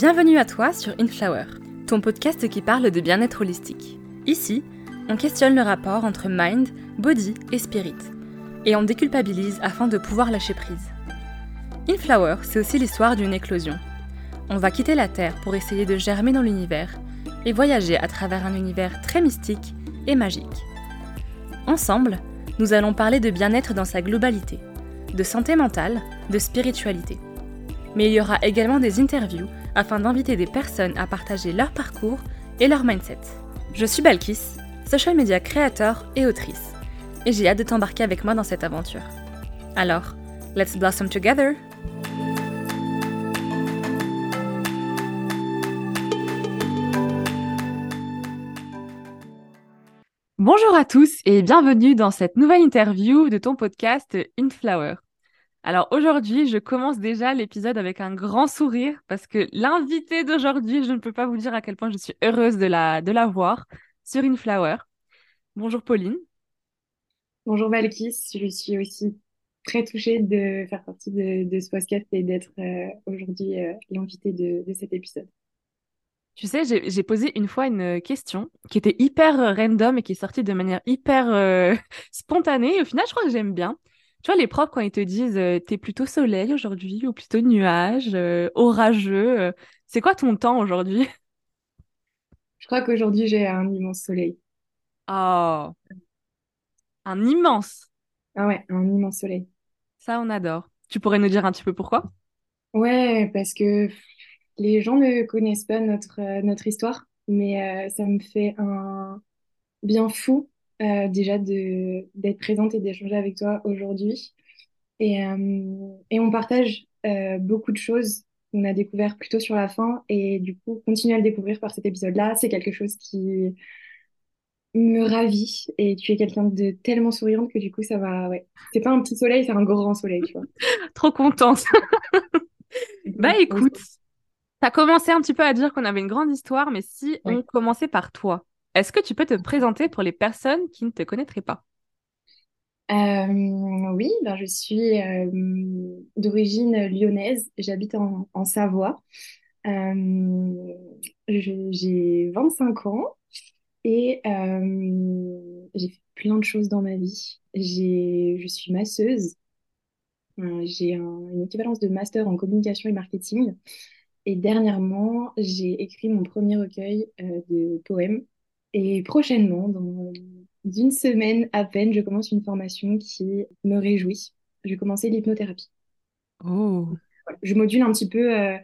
Bienvenue à toi sur Inflower, ton podcast qui parle de bien-être holistique. Ici, on questionne le rapport entre mind, body et spirit, et on déculpabilise afin de pouvoir lâcher prise. Inflower, c'est aussi l'histoire d'une éclosion. On va quitter la Terre pour essayer de germer dans l'univers et voyager à travers un univers très mystique et magique. Ensemble, nous allons parler de bien-être dans sa globalité, de santé mentale, de spiritualité. Mais il y aura également des interviews afin d'inviter des personnes à partager leur parcours et leur mindset. Je suis Balkis, social media créateur et autrice, et j'ai hâte de t'embarquer avec moi dans cette aventure. Alors, let's blossom together! Bonjour à tous et bienvenue dans cette nouvelle interview de ton podcast Inflower. Alors aujourd'hui, je commence déjà l'épisode avec un grand sourire parce que l'invité d'aujourd'hui, je ne peux pas vous dire à quel point je suis heureuse de la, de la voir sur Inflower. Bonjour Pauline. Bonjour Valkis, je suis aussi très touchée de faire partie de, ce podcast et d'être euh, aujourd'hui euh, l'invité de, de cet épisode. Tu sais, j'ai posé une fois une question qui était hyper random et qui est sortie de manière hyper euh, spontanée. Et au final, je crois que j'aime bien. Tu vois, les profs, quand ils te disent euh, t'es plutôt soleil aujourd'hui ou plutôt nuage, euh, orageux, c'est quoi ton temps aujourd'hui? Je crois qu'aujourd'hui, j'ai un immense soleil. Oh, un immense. Ah ouais, un immense soleil. Ça, on adore. Tu pourrais nous dire un petit peu pourquoi? Ouais, parce que les gens ne connaissent pas notre, euh, notre histoire, mais euh, ça me fait un bien fou euh, déjà d'être présente et d'échanger avec toi aujourd'hui. Et, et on partage beaucoup de choses qu'on a découvert plutôt sur la fin. Et du coup continuer à le découvrir par cet épisode-là, c'est quelque chose qui me ravit. Et tu es quelqu'un de tellement souriante que du coup ça va ouais. C'est pas un petit soleil c'est un grand soleil tu vois. Trop contente. Bah écoute tu as commencé un petit peu à dire qu'on avait une grande histoire, mais si on commençait par toi, est-ce que tu peux te présenter pour les personnes qui ne te connaîtraient pas? Euh, oui, ben je suis euh, d'origine lyonnaise, j'habite en, Savoie. Euh, j'ai 25 ans et j'ai fait plein de choses dans ma vie. Je suis masseuse, j'ai une équivalence de master en communication et marketing. Et dernièrement, j'ai écrit mon premier recueil de poèmes. Et prochainement, dans une semaine à peine, je commence une formation qui me réjouit. Je vais commencer l'hypnothérapie. Oh. Je module un petit peu euh,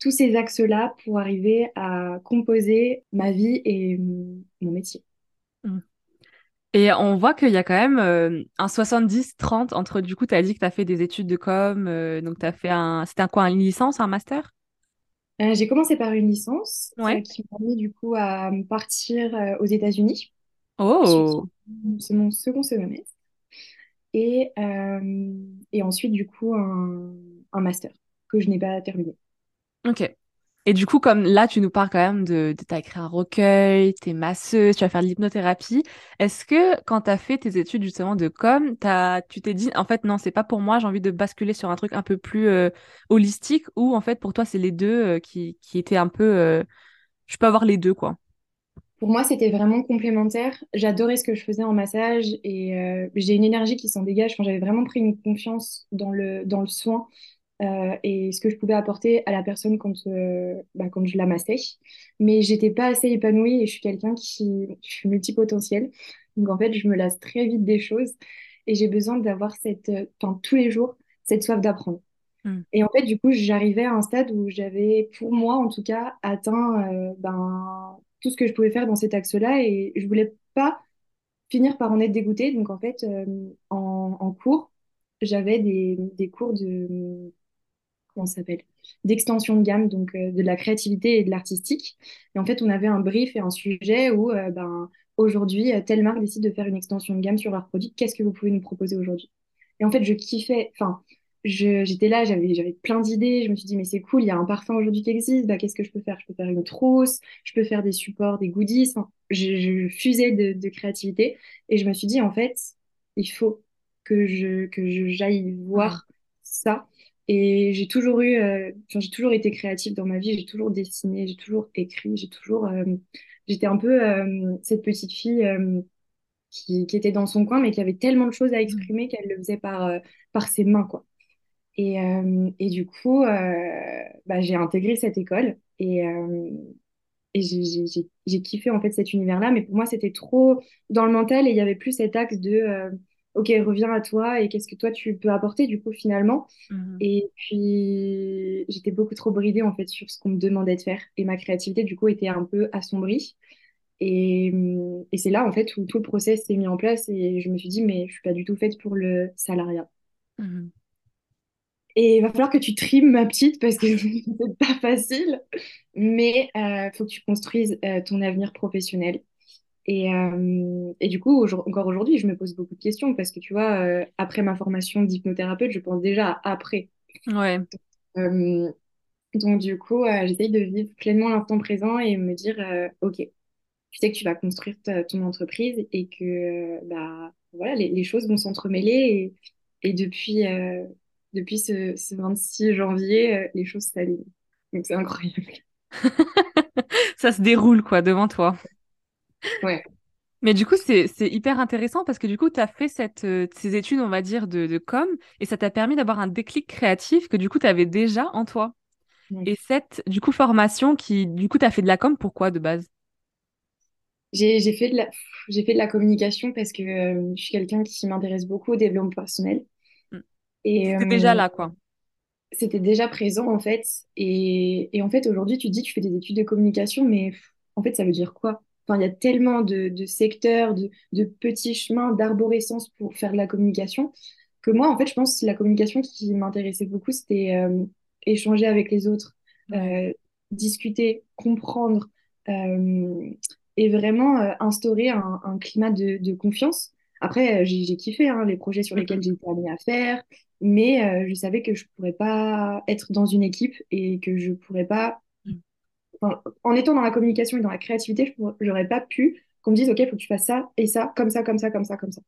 tous ces axes-là pour arriver à composer ma vie et mon métier. Mmh. Et on voit qu'il y a quand même euh, un 70-30 entre, du coup, tu as dit que tu as fait des études de com, donc tu as fait un... C'était un quoi, une licence, un master? Euh, j'ai commencé par une licence euh, qui m'a permis du coup à partir euh, aux États-Unis. Oh! C'est mon second semestre. Et, et ensuite, du coup, un, un master que je n'ai pas terminé. Ok. Et du coup, comme là, tu nous parles quand même de, de t'as écrit un recueil, t'es masseuse, tu vas faire de l'hypnothérapie. Est-ce que quand t'as fait tes études justement de com, tu t'es dit, en fait, non, c'est pas pour moi, j'ai envie de basculer sur un truc un peu plus euh, holistique ou en fait, pour toi, c'est les deux euh, qui, qui étaient un peu. Euh, je peux avoir les deux, quoi. Pour moi, c'était vraiment complémentaire. J'adorais ce que je faisais en massage et j'ai une énergie qui s'en dégage. Quand j'avais vraiment pris une confiance dans le, dans le soin euh, et ce que je pouvais apporter à la personne quand, euh, bah, quand je la massais. Mais j'étais pas assez épanouie et je suis quelqu'un qui je suis multipotentiel. Donc en fait, je me lasse très vite des choses et j'ai besoin d'avoir cette, euh, enfin tous les jours, cette soif d'apprendre. Hmm. Et en fait, du coup, j'arrivais à un stade où j'avais, pour moi en tout cas, atteint ben, tout ce que je pouvais faire dans cet axe-là et je voulais pas finir par en être dégoûtée. Donc en fait, en, en cours, j'avais des, des cours de comment s'appelle d'extension de gamme, donc euh, de la créativité et de l'artistique. Et en fait, on avait un brief et un sujet où, euh, ben, aujourd'hui, euh, telle marque décide de faire une extension de gamme sur leur produit. Qu'est-ce que vous pouvez nous proposer aujourd'hui? Et en fait, je kiffais. Enfin, j'étais là, j'avais, j'avais plein d'idées. Je me suis dit, mais c'est cool, il y a un parfum aujourd'hui qui existe. Bah, qu'est-ce que je peux faire? Je peux faire une trousse, je peux faire des supports, des goodies. je, fusais de, créativité. Et je me suis dit, en fait, il faut que je que j'aille voir ça Et j'ai toujours eu, euh, j'ai toujours été créative dans ma vie, j'ai toujours dessiné, j'ai toujours écrit, j'ai toujours, euh, j'étais un peu euh, cette petite fille qui, qui, était dans son coin, mais qui avait tellement de choses à exprimer qu'elle le faisait par, par ses mains, quoi. Et, et du coup, bah, j'ai intégré cette école et, et j'ai kiffé en fait cet univers-là, mais pour moi, c'était trop dans le mental et il y avait plus cet axe de ok, reviens à toi et qu'est-ce que toi tu peux apporter du coup finalement. Mhm. Et puis j'étais beaucoup trop bridée en fait sur ce qu'on me demandait de faire et ma créativité du coup était un peu assombrie. Et, et c'est là en fait où tout le process s'est mis en place et je me suis dit mais je suis pas du tout faite pour le salariat. Mhm. Et il va falloir que tu trimes ma petite parce que c'est pas facile, mais il faut que tu construises euh, ton avenir professionnel. Et, euh, et, du coup, encore aujourd'hui, je me pose beaucoup de questions parce que tu vois, euh, après ma formation d'hypnothérapeute, je pense déjà à après. Ouais. Euh, donc, du coup, j'essaye de vivre pleinement l'instant présent et me dire, OK, tu sais que tu vas construire ton entreprise et que bah, voilà, les, les choses vont s'entremêler. Et, et, depuis, depuis ce, ce, 26 janvier, les choses s'alignent. Donc, c'est incroyable. Ça se déroule, quoi, devant toi. Ouais. Mais du coup, c'est hyper intéressant parce que du coup, tu as fait cette, euh, ces études, on va dire, de, de com et ça t'a permis d'avoir un déclic créatif que du coup, tu avais déjà en toi. Et cette, du coup, formation qui, du coup, tu as fait de la com, pourquoi de base? J'ai fait, de la... fait de la communication parce que euh, je suis quelqu'un qui m'intéresse beaucoup au développement personnel. Mm. C'était déjà euh, là, quoi. C'était déjà présent, en fait. Et, et en fait, aujourd'hui, tu dis, tu fais des études de communication, mais en fait, ça veut dire quoi? Enfin, il y a tellement de, secteurs, de, petits chemins, d'arborescence pour faire de la communication, que moi, en fait, je pense que la communication qui m'intéressait beaucoup, c'était euh, échanger avec les autres, euh, discuter, comprendre, euh, et vraiment instaurer un, climat de, confiance. Après, j'ai kiffé hein, les projets sur lesquels j'ai été amenée à faire, mais je savais que je ne pourrais pas être dans une équipe et que je ne pourrais pas en étant dans la communication et dans la créativité, je n'aurais pas pu qu'on me dise, OK, il faut que tu fasses ça et ça, comme ça, comme ça, comme ça, comme ça.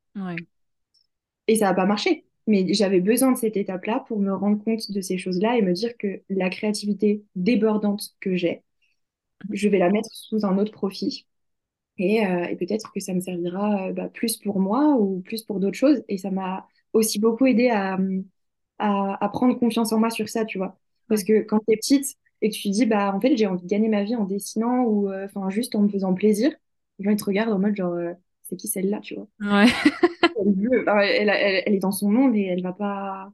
Et ça n'a pas marché. Mais j'avais besoin de cette étape-là pour me rendre compte de ces choses-là et me dire que la créativité débordante que j'ai, je vais la mettre sous un autre profit. Et, euh, peut-être que ça me servira euh, bah, plus pour moi ou plus pour d'autres choses. Et ça m'a aussi beaucoup aidé à, à, prendre confiance en moi sur ça, tu vois. Parce que quand tu es petite, et que tu te dis, bah, en fait, j'ai envie de gagner ma vie en dessinant ou euh, juste en me faisant plaisir, les gens ils te regardent en mode genre, euh, c'est qui celle-là, tu vois? Ouais. elle, elle, elle, est dans son monde et elle va pas.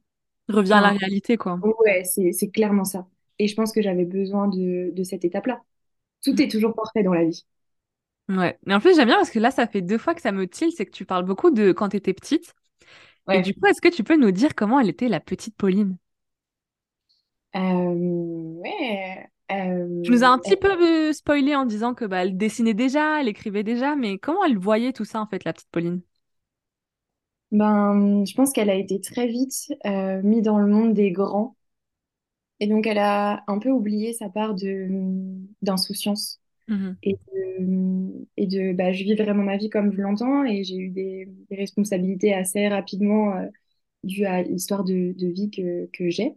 Revient à la réalité, quoi. Ouais, c'est clairement ça. Et je pense que j'avais besoin de, de cette étape-là. Tout est toujours parfait dans la vie. Ouais. Mais en plus, j'aime bien parce que là, ça fait deux fois que ça me tilte, c'est que tu parles beaucoup de quand tu étais petite. Et du coup, est-ce que tu peux nous dire comment elle était la petite Pauline? Ouais. Tu nous as un petit peu spoilé en disant que bah, elle dessinait déjà, elle écrivait déjà, mais comment elle voyait tout ça en fait, la petite Pauline? Ben, je pense qu'elle a été très vite euh, mise dans le monde des grands. Et donc, elle a un peu oublié sa part de, d'insouciance. Mmh et de, et de bah, je vis vraiment ma vie comme je l'entends et j'ai eu des, responsabilités assez rapidement euh, dues à l'histoire de, de vie que, que j'ai.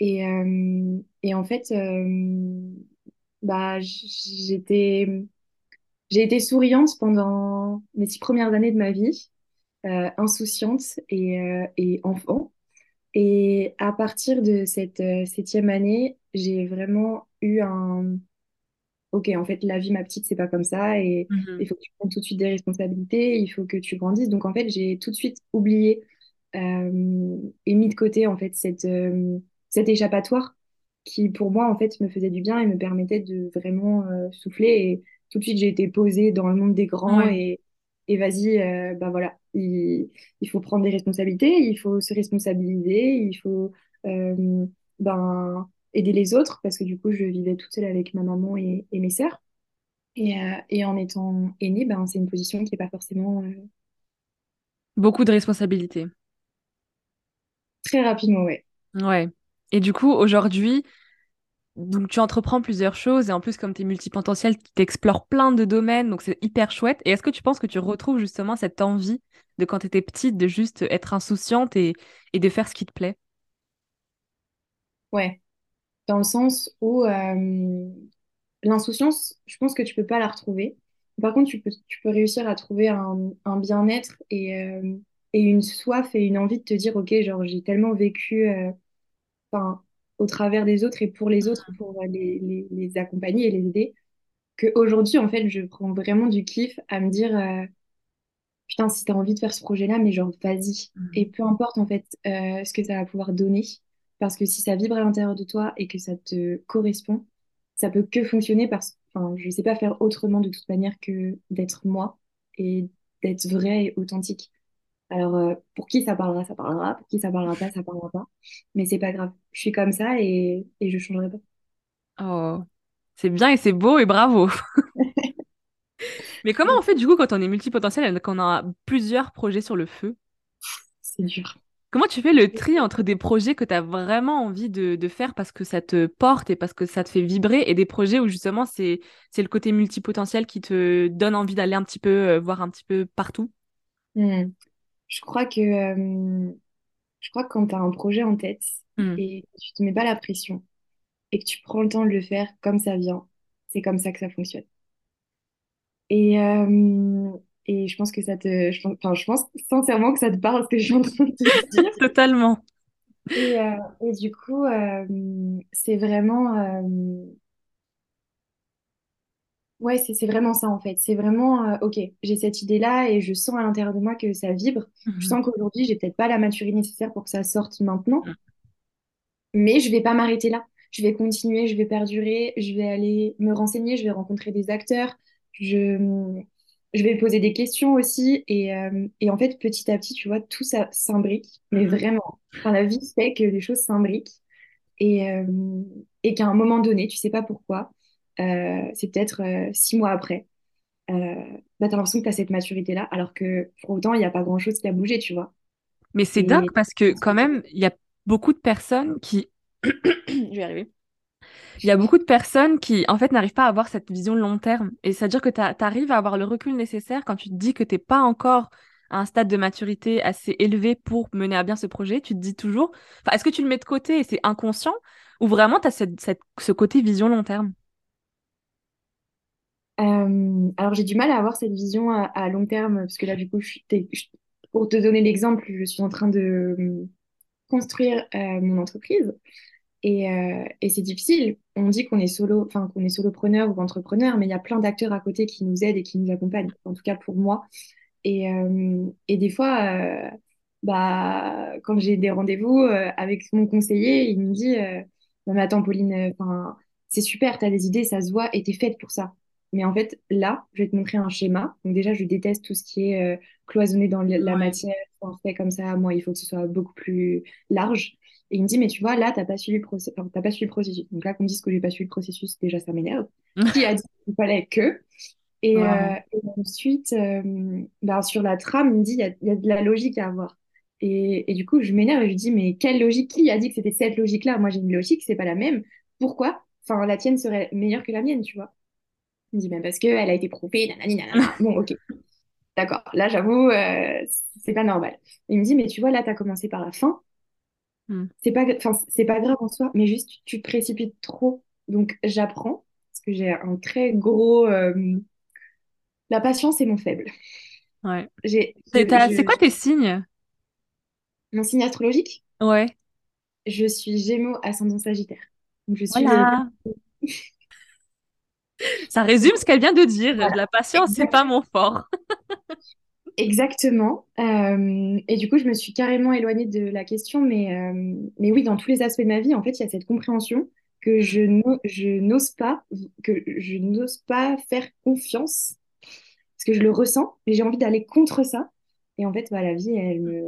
Et, euh, et en fait, euh, bah, j'étais, j'ai été souriante pendant mes six premières années de ma vie, euh, insouciante et, et enfant. Et à partir de cette septième année, j'ai vraiment eu un... Ok, en fait, la vie, ma petite, c'est pas comme ça. Et mmh il faut que tu prennes tout de suite des responsabilités. Il faut que tu grandisses. Donc, en fait, j'ai tout de suite oublié et mis de côté, en fait, cette cet échappatoire qui, pour moi, en fait, me faisait du bien et me permettait de vraiment euh, souffler. Et tout de suite, j'ai été posée dans le monde des grands et, et vas-y, euh, bah voilà, il, il, faut prendre des responsabilités, il faut se responsabiliser, il faut euh, ben, aider les autres parce que du coup, je vivais toute seule avec ma maman et, et mes sœurs. Et, et, en étant aînée, ben, c'est une position qui n'est pas forcément. Beaucoup de responsabilités. Très rapidement, ouais. Ouais. Et du coup, aujourd'hui, donc tu entreprends plusieurs choses et en plus, comme tu es multipotentiel, tu explores plein de domaines, donc c'est hyper chouette. Et est-ce que tu penses que tu retrouves justement cette envie de quand tu étais petite de juste être insouciante et, et de faire ce qui te plaît? Ouais, dans le sens où l'insouciance, je pense que tu peux pas la retrouver. Par contre, tu peux, tu peux réussir à trouver un, un bien-être et, et une soif et une envie de te dire, OK, genre, j'ai tellement vécu enfin, au travers des autres et pour les autres, pour les, les, les accompagner et les aider, qu'aujourd'hui, en fait, je prends vraiment du kiff à me dire, euh, putain, si t'as envie de faire ce projet-là, mais genre, vas-y. Et peu importe, en fait, euh, ce que ça va pouvoir donner, parce que si ça vibre à l'intérieur de toi et que ça te correspond, ça peut que fonctionner parce que, enfin, je sais pas faire autrement de toute manière que d'être moi et d'être vrai et authentique. Alors, euh, pour qui ça parlera, ça parlera. Pour qui ça parlera pas, ça parlera pas. Mais c'est pas grave. Je suis comme ça et, et je changerai pas. Oh, c'est bien et c'est beau et bravo. Mais comment on fait du coup quand on est multipotentiel et qu'on a plusieurs projets sur le feu? C'est dur. Comment tu fais le tri entre des projets que tu as vraiment envie de, de faire parce que ça te porte et parce que ça te fait vibrer et des projets où justement c'est le côté multipotentiel qui te donne envie d'aller un petit peu euh, voir un petit peu partout? Hmm. Je crois que, euh, je crois que quand tu as un projet en tête Hmm. et que tu te mets pas la pression et que tu prends le temps de le faire comme ça vient, c'est comme ça que ça fonctionne. Et, euh, et je pense que ça te, je pense, enfin, je pense sincèrement que ça te parle ce que je suis en train de te dire. Totalement. Et, euh, et du coup, euh, c'est vraiment, euh, ouais, c'est vraiment ça en fait. C'est vraiment, euh, ok, j'ai cette idée-là et je sens à l'intérieur de moi que ça vibre. Je Mhm. sens qu'aujourd'hui, j'ai peut-être pas la maturité nécessaire pour que ça sorte maintenant, mais je vais pas m'arrêter là. Je vais continuer, je vais perdurer, je vais aller me renseigner, je vais rencontrer des acteurs, je, je vais poser des questions aussi. Et, euh, et en fait, petit à petit, tu vois, tout ça s'imbrique, mais Mhm. vraiment. Enfin, la vie fait que les choses s'imbriquent. et, euh, et qu'à un moment donné, tu sais pas pourquoi, c'est peut-être euh, six mois après, euh, bah, tu as l'impression que tu as cette maturité-là, alors que pour autant, il n'y a pas grand-chose qui a bougé, tu vois. Mais c'est dingue parce que quand même, il y a beaucoup de personnes qui... Je vais arriver. Il y a beaucoup de personnes qui, en fait, n'arrivent pas à avoir cette vision long terme. Et c'est-à-dire que tu arrives à avoir le recul nécessaire quand tu te dis que t'es pas encore à un stade de maturité assez élevé pour mener à bien ce projet. Tu te dis toujours... Enfin, est-ce que tu le mets de côté et c'est inconscient ou vraiment tu as cette, cette- ce côté vision long terme? Euh, alors, j'ai du mal à avoir cette vision à, long terme, parce que là, du coup, t'es- pour te donner l'exemple, je suis en train de euh, construire euh, mon entreprise. Et, euh, et c'est difficile. On dit qu'on est solo, enfin qu'on est solopreneur ou entrepreneur, mais il y a plein d'acteurs à côté qui nous aident et qui nous accompagnent. En tout cas pour moi. Et, des fois, bah, quand j'ai des rendez-vous avec mon conseiller, il me dit mais attends, Pauline, c'est super, tu as des idées, ça se voit et tu es faite pour ça. Mais en fait, là, je vais te montrer un schéma. Donc, déjà, je déteste tout ce qui est euh, cloisonné dans la Ouais. matière, enfin, fait comme ça. Moi, il faut que ce soit beaucoup plus large. Et il me dit Mais tu vois, là, tu n'as pas suivi le processus. t'as pas suivi le processus. Donc, là, qu'on me dise que j'ai pas suivi le processus, déjà, ça m'énerve. Qui a dit qu'il fallait que? Et, euh, et ensuite, euh, ben, sur la trame, il me dit, il y a, il y a de la logique à avoir. Et, et du coup, je m'énerve et je lui dis, mais quelle logique? Qui a dit que c'était cette logique-là? Moi, j'ai une logique, c'est pas la même. Pourquoi? Enfin, la tienne serait meilleure que la mienne, tu vois. Il me dit, ben parce qu'elle a été prouvée, nanani, nanana. Bon, ok, d'accord. Là, j'avoue, euh, c'est pas normal. Il me dit, mais tu vois, là, t'as commencé par la fin. Hmm. C'est pas, c'est pas grave en soi, mais juste, tu, tu te précipites trop. Donc, j'apprends, parce que j'ai un très gros... euh, la patience est mon faible. Ouais. J'ai, C'est je- quoi tes signes? mon signe astrologique, Ouais. je suis Gémeaux ascendant Sagittaire. Donc je suis Voilà. Ça résume ce qu'elle vient de dire. voilà, La patience, c'est pas mon fort. exactement. Euh, et du coup, je me suis carrément éloignée de la question, mais, euh, mais oui, dans tous les aspects de ma vie, en fait, il y a cette compréhension que je n'o- je n'ose pas, que je n'ose pas faire confiance, parce que je le ressens, mais j'ai envie d'aller contre ça. Et en fait, bah, la vie, elle me,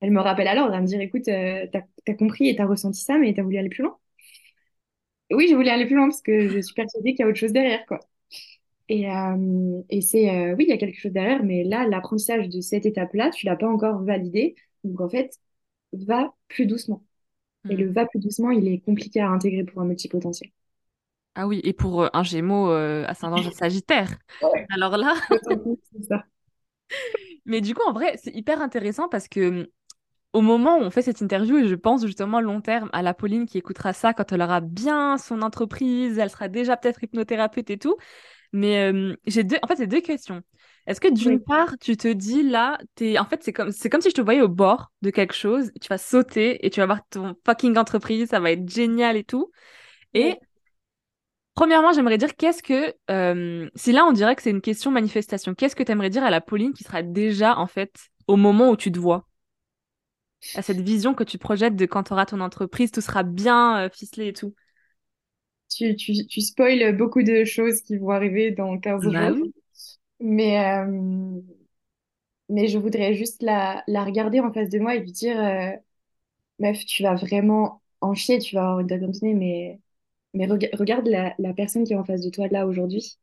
elle me rappelle à l'ordre, à me dire, écoute, euh, t'as, t'as compris et t'as ressenti ça, mais t'as voulu aller plus loin. Oui, je voulais aller plus loin parce que je suis persuadée qu'il y a autre chose derrière, quoi. Et, euh, et c'est, euh, oui, il y a quelque chose derrière, mais là, l'apprentissage de cette étape-là, tu l'as pas encore validé. Donc, en fait, va plus doucement. Et Hmm. le va plus doucement, il est compliqué à intégrer pour un multipotentiel. Ah oui, et pour euh, un Gémeaux ascendant Sagittaire. Ouais. Alors là, mais du coup, en vrai, c'est hyper intéressant parce que au moment où on fait cette interview, et je pense justement à long terme à la Pauline qui écoutera ça quand elle aura bien son entreprise, elle sera déjà peut-être hypnothérapeute et tout. Mais euh, j'ai deux, en fait, c'est deux questions. Est-ce que d'une part, tu te dis là, es, en fait, c'est comme, c'est comme si je te voyais au bord de quelque chose, tu vas sauter et tu vas voir ton fucking entreprise, ça va être génial et tout. Et premièrement, j'aimerais dire qu'est-ce que, euh, si là on dirait que c'est une question manifestation, qu'est-ce que tu aimerais dire à la Pauline qui sera déjà en fait au moment où tu te vois? À cette vision que tu projettes de quand tu auras ton entreprise, tout sera bien euh, ficelé et tout. Tu, tu, tu spoil beaucoup de choses qui vont arriver dans 15 bah jours. Mais, euh, mais je voudrais juste la, la, regarder en face de moi et lui dire euh, Meuf, tu vas vraiment en chier, tu vas avoir une date mais, mais regarde la, la, personne qui est en face de toi là aujourd'hui.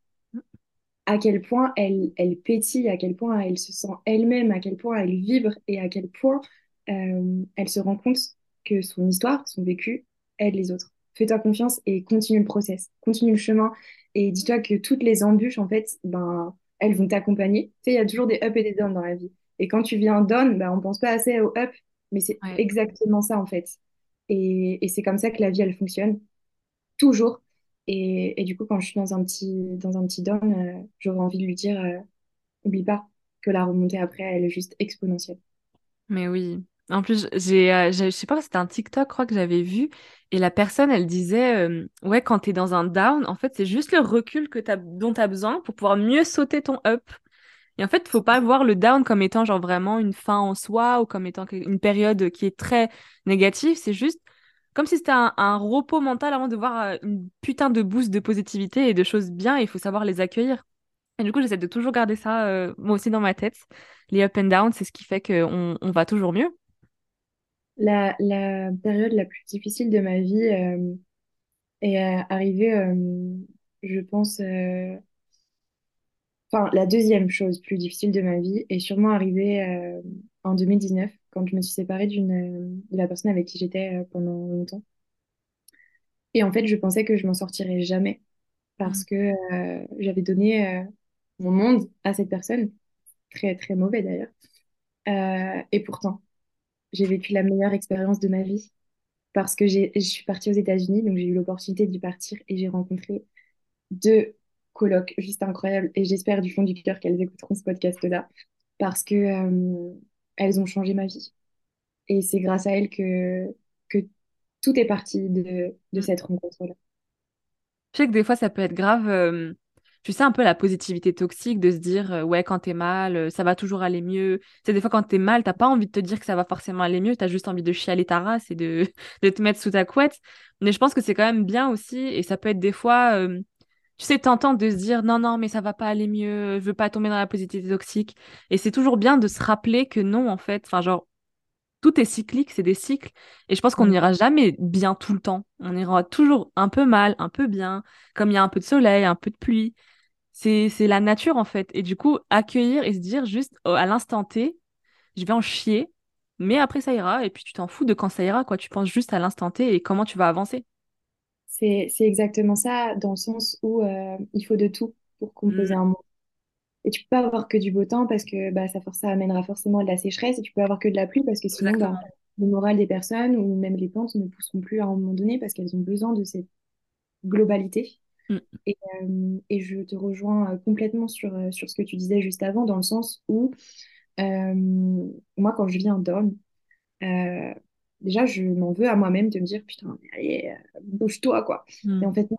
À quel point elle, elle pétille, à quel point elle se sent elle-même, à quel point elle vibre et à quel point euh, elle se rend compte que son histoire, son vécu, aide les autres. Fais-toi confiance et continue le process, continue le chemin et dis-toi que toutes les embûches, en fait, ben, elles vont t'accompagner. Tu sais, il y a toujours des up et des down dans la vie. Et quand tu viens down, ben, on pense pas assez au up, mais c'est exactement ça, en fait. Et, et c'est comme ça que la vie, elle fonctionne. Toujours. Et, et, du coup, quand je suis dans un petit, dans un petit down, euh, j'aurais envie de lui dire, euh, oublie pas que la remontée après, elle est juste exponentielle. Mais oui, en plus, j'ai, euh, je sais pas, c'était un TikTok, crois que j'avais vu, et la personne, elle disait, euh, ouais, quand t'es dans un down, en fait, c'est juste le recul que as, dont t'as besoin pour pouvoir mieux sauter ton up. Et en fait, faut pas voir le down comme étant genre vraiment une fin en soi ou comme étant une période qui est très négative. C'est juste comme si c'était un, repos mental avant de voir euh, une putain de boost de positivité et de choses bien. Il faut savoir les accueillir. Et du coup, j'essaie de toujours garder ça, moi aussi, dans ma tête. Les up and down, c'est ce qui fait qu'on on va toujours mieux. La, la, période la plus difficile de ma vie euh, est euh, arrivée, euh, je pense, enfin, la deuxième chose plus difficile de ma vie est sûrement arrivée en 2019, quand je me suis séparée d'une, de la personne avec qui j'étais pendant longtemps. Et en fait, je pensais que je m'en sortirais jamais parce mmh. que j'avais donné mon monde à cette personne, très très mauvais d'ailleurs. et pourtant, j'ai vécu la meilleure expérience de ma vie parce que je suis partie aux États-Unis, donc j'ai eu l'opportunité d'y partir et j'ai rencontré deux colocs juste incroyables. Et j'espère du fond du cœur qu'elles écouteront ce podcast-là parce que euh, elles ont changé ma vie. Et c'est grâce à elles que, que tout est parti de, de mm. cette rencontre-là. Je sais que des fois, ça peut être grave. Euh, tu sais, un peu la positivité toxique de se dire, euh, ouais, quand t'es mal, euh, ça va toujours aller mieux. C'est des fois, quand t'es mal, t'as pas envie de te dire que ça va forcément aller mieux, t'as juste envie de chialer ta race et de, de te mettre sous ta couette. Mais je pense que c'est quand même bien aussi, et ça peut être des fois, euh, tu sais, tentant de se dire, non, non, mais ça va pas aller mieux, je veux pas tomber dans la positivité toxique. Et c'est toujours bien de se rappeler que non, en fait, enfin, genre, tout est cyclique, c'est des cycles. Et je pense qu'on mm. n'ira jamais bien tout le temps. On ira toujours un peu mal, un peu bien, comme il y a un peu de soleil, un peu de pluie c'est la nature en fait. Et du coup, accueillir et se dire juste oh, à l'instant T, je vais en chier, mais après ça ira. Et puis tu t'en fous de quand ça ira, quoi. Tu penses juste à l'instant T et comment tu vas avancer. C'est exactement ça, dans le sens où euh, il faut de tout pour composer mm. un monde. Et tu peux pas avoir que du beau temps parce que bah, ça, ça amènera forcément de la sécheresse. Et tu peux avoir que de la pluie parce que sinon, bah, le moral des personnes ou même les plantes ne pousseront plus à un moment donné parce qu'elles ont besoin de cette globalité. Mm. Et, euh, et, je te rejoins euh, complètement sur, euh, sur ce que tu disais juste avant, dans le sens où moi, quand je viens d'homme, déjà, je m'en veux à moi-même de me dire, putain, allez, bouge-toi, quoi. Mm. Et en fait,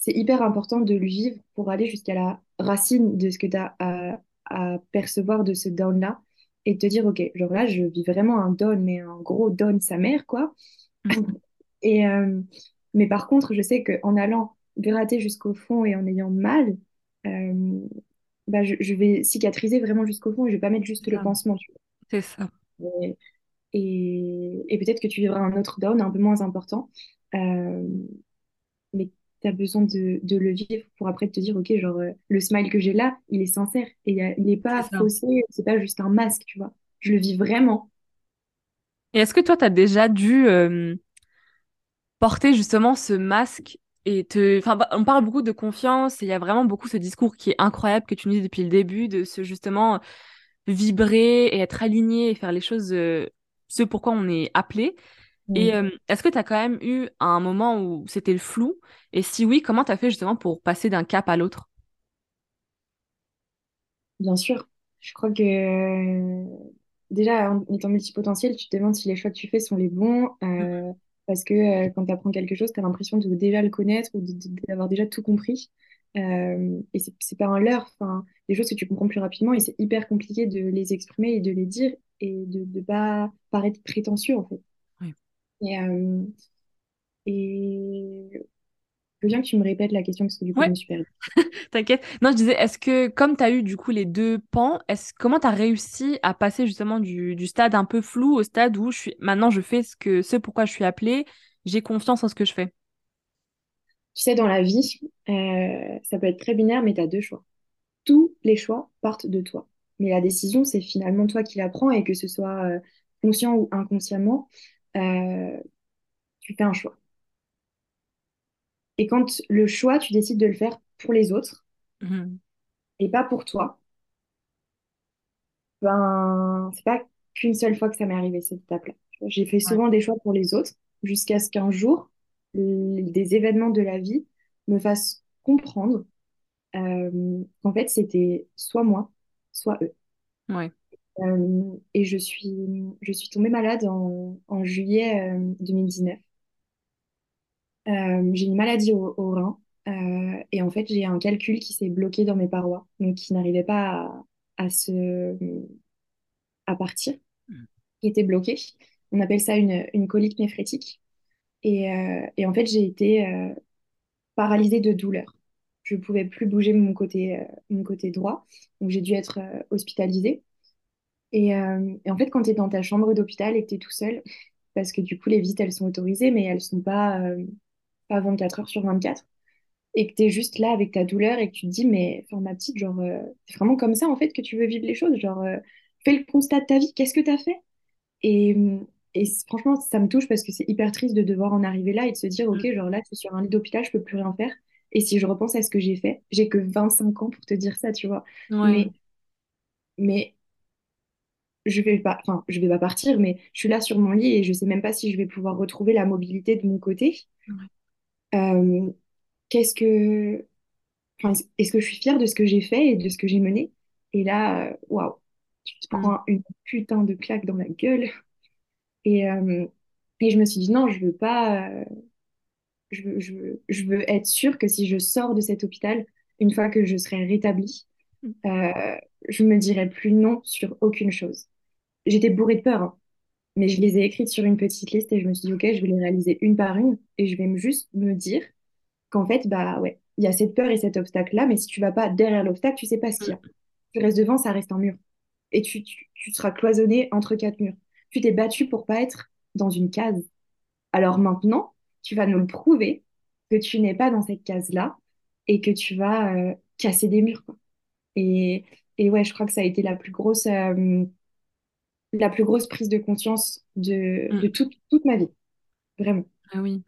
c'est hyper important de le vivre pour aller jusqu'à la racine de ce que tu as à, à, percevoir de ce down-là et te dire, ok, genre là, je vis vraiment un down, mais un gros down sa mère, quoi. Et, mais par contre, je sais qu'en allant gratter jusqu'au fond et en ayant mal, euh, bah, je, vais cicatriser vraiment jusqu'au fond et je vais pas mettre juste le pansement. C'est ça. Et, et, peut-être que tu vivras un autre down un peu moins important. Euh, mais tu as besoin de, de, le vivre pour après te dire, OK, genre, euh, le smile que j'ai là, il est sincère et il n'est pas faussé, c'est pas juste un masque, tu vois. Je le vis vraiment. Et est-ce que toi, tu as déjà dû porter justement ce masque et te enfin bah, on parle beaucoup de confiance et il y a vraiment beaucoup ce discours qui est incroyable que tu nous dis depuis le début de ce justement vibrer et être aligné et faire les choses euh, ce pourquoi on est appelé. Et est-ce que tu as quand même eu un moment où c'était le flou? Et si oui, comment tu as fait justement pour passer d'un cap à l'autre? Bien sûr. Je crois que déjà, en étant multipotentiel, tu te demandes si les choix que tu fais sont les bons. Euh, parce que euh, quand tu apprends quelque chose, tu as l'impression de déjà le connaître ou d'avoir déjà tout compris. Euh, et c'est pas un leurre. Enfin, des choses que tu comprends plus rapidement et c'est hyper compliqué de les exprimer et de les dire et de ne pas paraître prétentieux en fait. Et, et veux bien que tu me répètes la question parce que du coup, je me suis perdue. T'inquiète. Non, je disais, est-ce que comme tu as eu du coup les deux pans, est-ce comment tu as réussi à passer justement du, du, stade un peu flou au stade où je suis maintenant je fais ce que ce pourquoi je suis appelée, j'ai confiance en ce que je fais? Tu sais, dans la vie, euh, ça peut être très binaire, mais tu as deux choix. Tous les choix partent de toi. Mais la décision, c'est finalement toi qui la prends et que ce soit euh, conscient ou inconsciemment, euh, tu fais un choix. Et quand le choix, tu décides de le faire pour les autres mhm. et pas pour toi, ben, c'est pas qu'une seule fois que ça m'est arrivé cette étape-là. J'ai fait souvent des choix pour les autres jusqu'à ce qu'un jour, des événements de la vie me fassent comprendre euh, qu'en fait, c'était soit moi, soit eux. Euh, et je suis, je suis tombée malade en, juillet 2019. Euh, euh, j'ai une maladie au, rein euh, et en fait j'ai un calcul qui s'est bloqué dans mes parois, donc qui n'arrivait pas à, se à partir, mm. qui était bloqué. On appelle ça une, une colique néphrétique. Et, et en fait j'ai été paralysée de douleur. Je ne pouvais plus bouger mon côté, mon côté droit, donc j'ai dû être hospitalisée. Et, et, en fait, quand tu es dans ta chambre d'hôpital et que tu es tout seul, parce que du coup, les visites, elles sont autorisées, mais elles sont pas, pas 24 heures sur 24, et que tu es juste là avec ta douleur et que tu te dis, mais enfin, ma petite, genre, euh, c'est vraiment comme ça en fait que tu veux vivre les choses. Genre, euh, fais le constat de ta vie, qu'est-ce que tu as fait? Et, et franchement, ça me touche parce que c'est hyper triste de devoir en arriver là et de se dire, ok, mm. genre là, je suis sur un lit d'hôpital, je peux plus rien faire. Et si je repense à ce que j'ai fait, j'ai que 25 ans pour te dire ça, tu vois. Mais, mais je vais pas, enfin, je vais pas partir, mais je suis là sur mon lit et je sais même pas si je vais pouvoir retrouver la mobilité de mon côté. Euh, qu'est-ce que, est-ce que je suis fière de ce que j'ai fait et de ce que j'ai mené? Et là, euh, waouh, tu te prends mm. une putain de claque dans la gueule. Et, euh, et je me suis dit, non, je veux pas, je veux, je veux, je veux être sûre que si je sors de cet hôpital, une fois que je serai rétablie, mm. je me dirai plus non sur aucune chose. J'étais bourrée de peur, hein. Mais je les ai écrites sur une petite liste et je me suis dit, OK, je vais les réaliser une par une et je vais juste me dire qu'en fait, bah ouais, il y a cette peur et cet obstacle-là, mais si tu vas pas derrière l'obstacle, tu sais pas ce qu'il y a. Tu restes devant, ça reste un mur. Et tu, tu, seras cloisonné entre quatre murs. Tu t'es battu pour pas être dans une case. Alors maintenant, tu vas nous le prouver que tu n'es pas dans cette case-là et que tu vas euh, casser des murs. Et, et ouais, je crois que ça a été la plus grosse. Euh, la plus grosse prise de conscience de, mm. de toute, toute ma vie. Vraiment. Ah oui.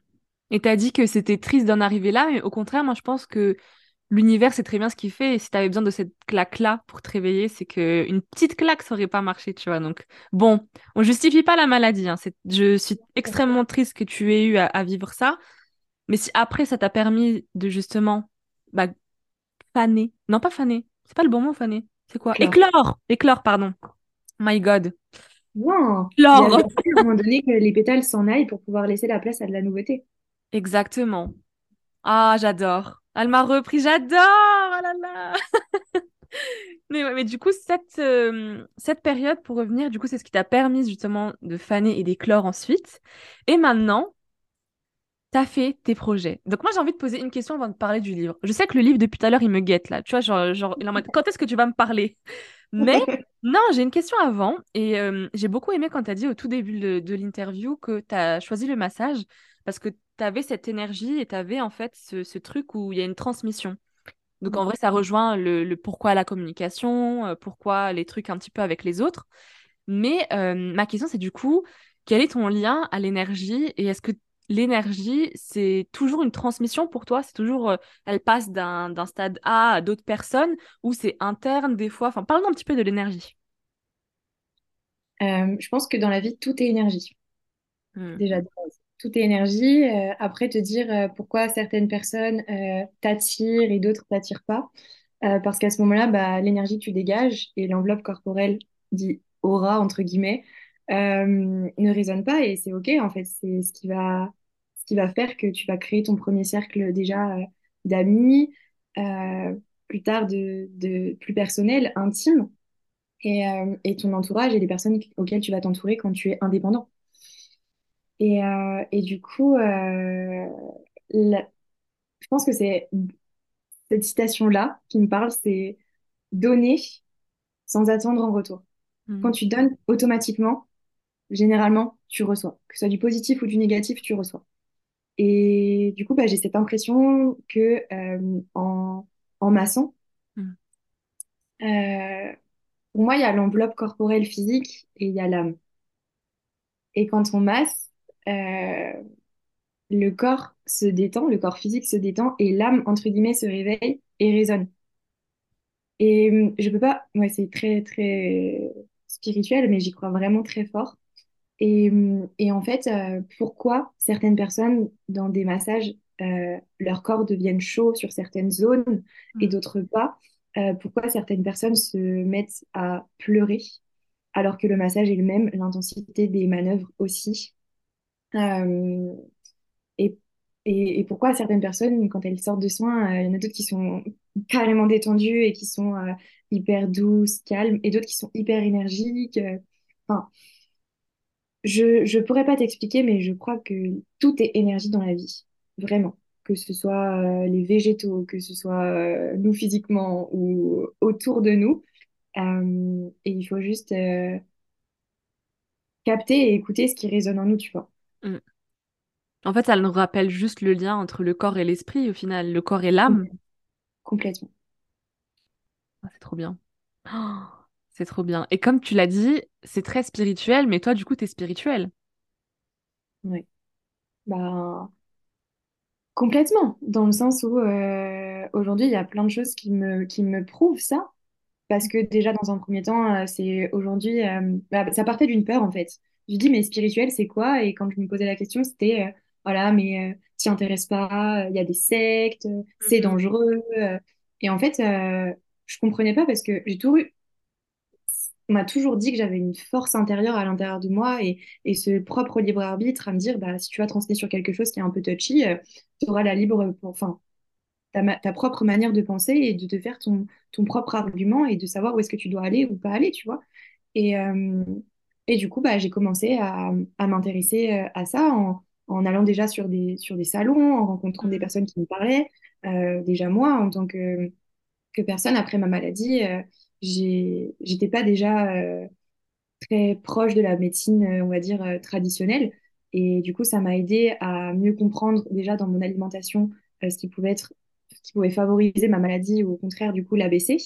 Et tu as dit que c'était triste d'en arriver là, mais au contraire, moi je pense que l'univers c'est très bien ce qu'il fait. Et si tu avais besoin de cette claque-là pour te réveiller, c'est qu'une petite claque, ça aurait pas marché, tu vois. Donc, bon, on justifie pas la maladie. Hein. Je suis extrêmement triste que tu aies eu à, vivre ça. Mais si après ça t'a permis de justement bah, faner, non pas faner, c'est pas le bon mot faner, c'est quoi? Éclore, éclore, pardon. My God. Non. Il y a à un moment donné que les pétales s'en aillent pour pouvoir laisser la place à de la nouveauté. Exactement. Ah, j'adore. Elle m'a repris, j'adore. Oh là là. mais, mais du coup, cette, euh, cette période, pour revenir, du coup, c'est ce qui t'a permis justement de faner et d'éclore ensuite. Et maintenant, tu as fait tes projets. Donc moi, j'ai envie de poser une question avant de parler du livre. Je sais que le livre, depuis tout à l'heure, il me guette là. Tu vois, genre, genre quand est-ce que tu vas me parler? Mais non, j'ai une question avant. Et euh, j'ai beaucoup aimé quand tu as dit au tout début de, l'interview que tu as choisi le massage parce que tu avais cette énergie et tu avais en fait ce, truc où il y a une transmission. Donc en vrai, ça rejoint le, pourquoi la communication, euh, pourquoi les trucs un petit peu avec les autres. Mais euh, ma question, c'est du coup, quel est ton lien à l'énergie et est-ce que l'énergie, c'est toujours une transmission pour toi C'est toujours, euh, elle passe d'un stade A à d'autres personnes ou c'est interne des fois? Enfin, parle-nous un petit peu de l'énergie. je pense que dans la vie, tout est énergie. Hmm. Déjà, tout est énergie. Euh, après, te dire euh, pourquoi certaines personnes euh, t'attirent et d'autres t'attirent pas. parce qu'à ce moment-là, bah, l'énergie que tu dégages et l'enveloppe corporelle, dit aura, entre guillemets, ne résonne pas et c'est OK, en fait. C'est ce qui va, qui va faire que tu vas créer ton premier cercle déjà d'amis, plus tard de, de plus personnel, intime, et, et ton entourage et les personnes auxquelles tu vas t'entourer quand tu es indépendant. Et, euh, et du coup, euh, la- je pense que c'est cette citation-là qui me parle, c'est donner sans attendre en retour. Quand Hmm. tu donnes automatiquement, généralement, tu reçois. Que ce soit du positif ou du négatif, tu reçois. Et du coup, bah, j'ai cette impression que euh, en, en maçon, Hmm. euh, pour moi, il y a l'enveloppe corporelle physique et il y a l'âme. Et quand on masse, euh, le corps se détend, le corps physique se détend et l'âme, entre guillemets, se réveille et résonne. Et hum, je peux pas, ouais, c'est très, très spirituel, mais j'y crois vraiment très fort. Et, hum, et en fait, euh, pourquoi certaines personnes, dans des massages, euh, leur corps deviennent chaud sur certaines zones et Hmm. d'autres pas? Euh, pourquoi certaines personnes se mettent à pleurer alors que le massage est le même, l'intensité des manœuvres aussi? Et, et, et pourquoi certaines personnes, quand elles sortent de soins, il y en a d'autres qui sont carrément détendues et qui sont hyper douces, calmes, et d'autres qui sont hyper énergiques. Enfin, je je pourrais pas t'expliquer, mais je crois que tout est énergie dans la vie, vraiment. Que ce soit euh, les végétaux, que ce soit euh, nous physiquement ou autour de nous. Euh, et il faut juste capter et écouter ce qui résonne en nous, tu vois. Hmm. En fait, ça nous rappelle juste le lien entre le corps et l'esprit, au final, le corps et l'âme. Complètement. Ah, c'est trop bien. Oh, c'est trop bien. Et comme tu l'as dit, c'est très spirituel, mais toi, du coup, t'es spirituel. Ouais. Bah, Complètement, dans le sens où euh, aujourd'hui, il y a plein de choses qui me, qui me prouvent ça. Parce que déjà, dans un premier temps, euh, c'est aujourd'hui, euh, bah, ça partait d'une peur en fait. Je dis, mais spirituel, c'est quoi? Et quand je me posais la question, c'était, voilà, mais t'y intéresses pas, il y a des sectes, c'est Mhm. dangereux. Et en fait, je comprenais pas parce que j'ai eu, on m'a toujours dit que j'avais une force intérieure à l'intérieur de moi et, et ce propre libre arbitre à me dire, bah, si tu vas te renseigner sur quelque chose qui est un peu touchy, tu auras la libre, enfin, ta, ta propre manière de penser et de te faire ton, ton propre argument et de savoir où est-ce que tu dois aller ou pas aller, tu vois. Et, euh, et du coup, bah, j'ai commencé à, à m'intéresser euh, à ça en, en allant déjà sur des, sur des salons, en rencontrant des Mhm. personnes qui me parlaient. Euh, déjà moi, en tant que, que personne après ma maladie, euh, j'étais pas déjà euh, très proche de la médecine, euh, on va dire, euh, traditionnelle. Et du coup, ça m'a aidé à mieux comprendre déjà dans mon alimentation ce qui pouvait être, ce qui pouvait favoriser ma maladie ou au contraire, du coup, l'abaisser.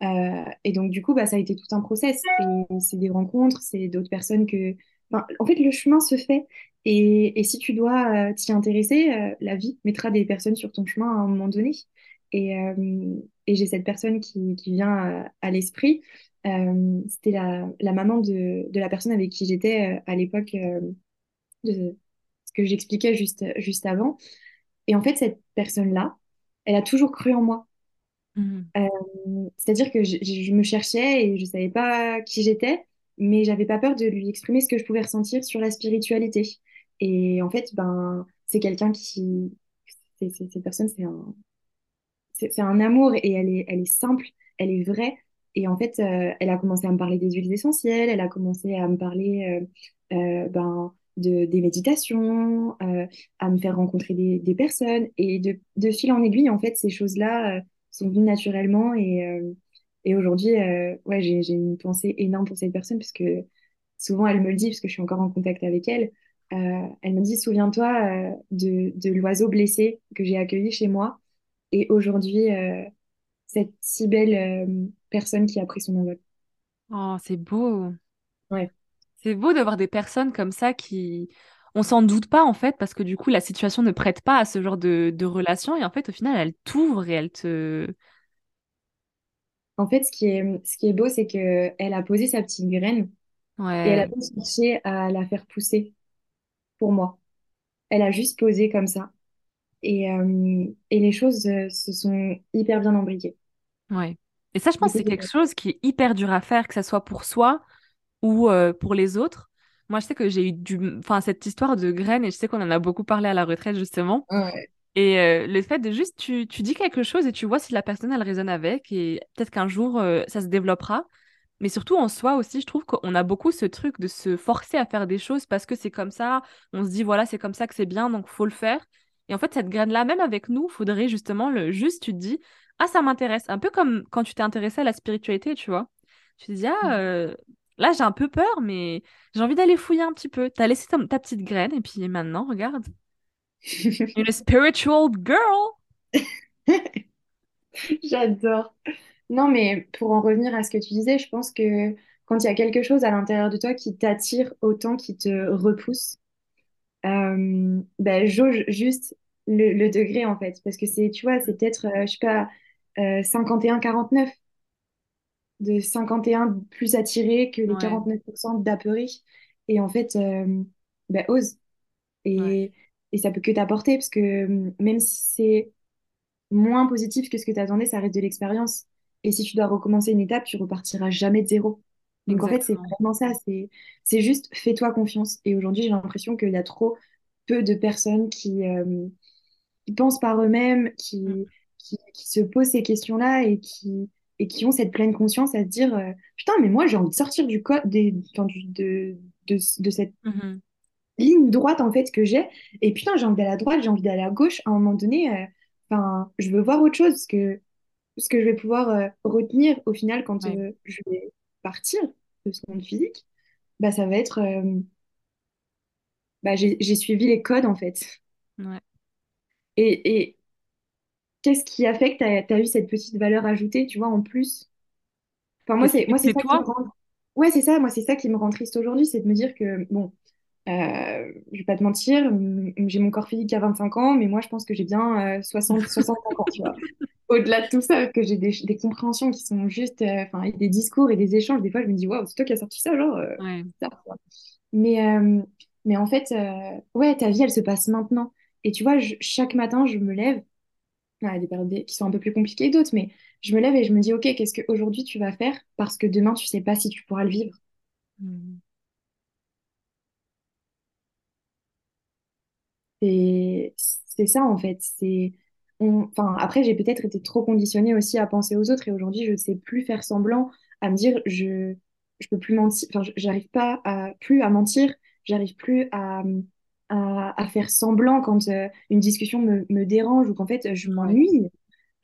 Et donc, du coup, bah, ça a été tout un process. Et c'est des rencontres, c'est d'autres personnes que... Enfin, en fait, le chemin se fait. Et, et si tu dois t'y intéresser, la vie mettra des personnes sur ton chemin à un moment donné. Et, euh, et j'ai cette personne qui, qui vient à, à l'esprit. Euh, c'était la, la maman de, de la personne avec qui j'étais euh, à l'époque euh, de ce que j'expliquais juste, juste avant. Et en fait, cette personne-là, elle a toujours cru en moi. Euh, c'est-à-dire que je, me cherchais et je savais pas qui j'étais, mais j'avais pas peur de lui exprimer ce que je pouvais ressentir sur la spiritualité. Et en fait, ben, c'est quelqu'un qui, cette personne, c'est un, c'est un amour et elle est, elle est simple, elle est vraie. Et en fait, euh, elle a commencé à me parler des huiles essentielles, elle a commencé à me parler euh, euh, ben, de, des méditations, à me faire rencontrer des, personnes. Et de, de fil en aiguille, en fait, ces choses-là sont venues naturellement. Et, et aujourd'hui, ouais, j'ai, une pensée énorme pour cette personne, parce que souvent, elle me le dit, parce que je suis encore en contact avec elle. Elle me dit, souviens-toi de, de l'oiseau blessé que j'ai accueilli chez moi. Et aujourd'hui, euh, cette si belle euh, personne qui a pris son envol. Oh, c'est beau. Ouais. C'est beau de voir des personnes comme ça qui... On s'en doute pas, en fait, parce que du coup, la situation ne prête pas à ce genre de, de relation. Et en fait, au final, elle t'ouvre et elle te... En fait, ce qui est, ce qui est beau, c'est que elle a posé sa petite graine Et elle a Ouais, pas cherché à la faire pousser pour moi. Elle a juste posé comme ça. Et, euh, et les choses euh, se sont hyper bien imbriquées. ouais. Et ça, je pense que c'est quelque chose qui est hyper dur à faire, que ça soit pour soi ou euh, pour les autres. Moi, je sais que j'ai eu du... enfin, cette histoire de graines, et je sais qu'on en a beaucoup parlé à la retraite, justement. Ouais. Et euh, le fait de juste, tu, tu dis quelque chose et tu vois si la personne, elle résonne avec, et peut-être qu'un jour, euh, ça se développera. Mais surtout en soi aussi, je trouve qu'on a beaucoup ce truc de se forcer à faire des choses parce que c'est comme ça. On se dit, voilà, c'est comme ça que c'est bien, donc faut le faire. Et en fait, cette graine-là, même avec nous, faudrait justement le juste, tu te dis, ah, ça m'intéresse. Un peu comme quand tu t'es intéressé à la spiritualité, tu vois. Tu te dis, ah, euh, là, j'ai un peu peur, mais j'ai envie d'aller fouiller un petit peu. T'as laissé ta, ta petite graine, et puis maintenant, regarde, une spiritual girl. J'adore. Non, mais pour en revenir à ce que tu disais, je pense que quand il y a quelque chose à l'intérieur de toi qui t'attire autant qu'il te repousse, euh, ben, jauge juste le, le degré en fait. Parce que c'est, tu vois, c'est peut-être, euh, je sais pas, euh, 51-49, de 51 plus attiré que les Ouais, 49% d'apeurés. Et en fait, euh, ben, ose. ouais, Et, et ça peut que t'apporter, parce que euh, même si c'est moins positif que ce que tu attendais, ça reste de l'expérience. Et si tu dois recommencer une étape, tu repartiras jamais de zéro. Donc en fait, c'est vraiment ça, c'est c'est juste fais-toi confiance. Et aujourd'hui, j'ai l'impression qu'il y a trop peu de personnes qui, euh, qui pensent par eux-mêmes, Mm. qui, qui, se posent ces questions-là et qui, et qui ont cette pleine conscience à se dire euh, Putain, mais moi, j'ai envie de sortir du code des, enfin, du- de, de, de cette Mhm. ligne droite en fait que j'ai. Et putain, j'ai envie d'aller à droite, j'ai envie d'aller à gauche. À un moment donné, euh, je veux voir autre chose parce que ce que je vais pouvoir retenir au final quand Ouais, je vais partir de ce monde physique, bah ça va être, euh, bah j'ai suivi les codes en fait. ouais. Et, et qu'est-ce qui a fait que tu as, eu cette petite valeur ajoutée, tu vois, en plus? Enfin moi c'est ça qui me toi. rend, ouais c'est ça, moi c'est ça qui me rend triste aujourd'hui, c'est de me dire que bon. Euh, je vais pas te mentir, j'ai mon corps physique à 25 ans, mais moi je pense que j'ai bien euh, 60, 65 ans, tu vois. Au-delà de tout ça, que j'ai des, des compréhensions qui sont juste, euh, enfin, des discours et des échanges, des fois je me dis, waouh, c'est toi qui as sorti ça, genre, euh, Ouais, ça, quoi. Mais, euh, mais en fait, euh, ouais, ta vie, elle se passe maintenant. Et tu vois, je- chaque matin, je me lève, il y a des périodes qui sont un peu plus compliquées que d'autres, mais je me lève et je me dis, ok, qu'est-ce qu'aujourd'hui tu vas faire? Parce que demain, tu sais pas si tu pourras le vivre. Mhm. C'est ça en fait. C'est enfin après j'ai peut-être été trop conditionnée aussi à penser aux autres et aujourd'hui je ne sais plus faire semblant à me dire je je peux plus mentir. Enfin j'arrive pas à plus à mentir. J'arrive plus à, à à faire semblant quand euh, une discussion me, me dérange ou qu'en fait je m'ennuie.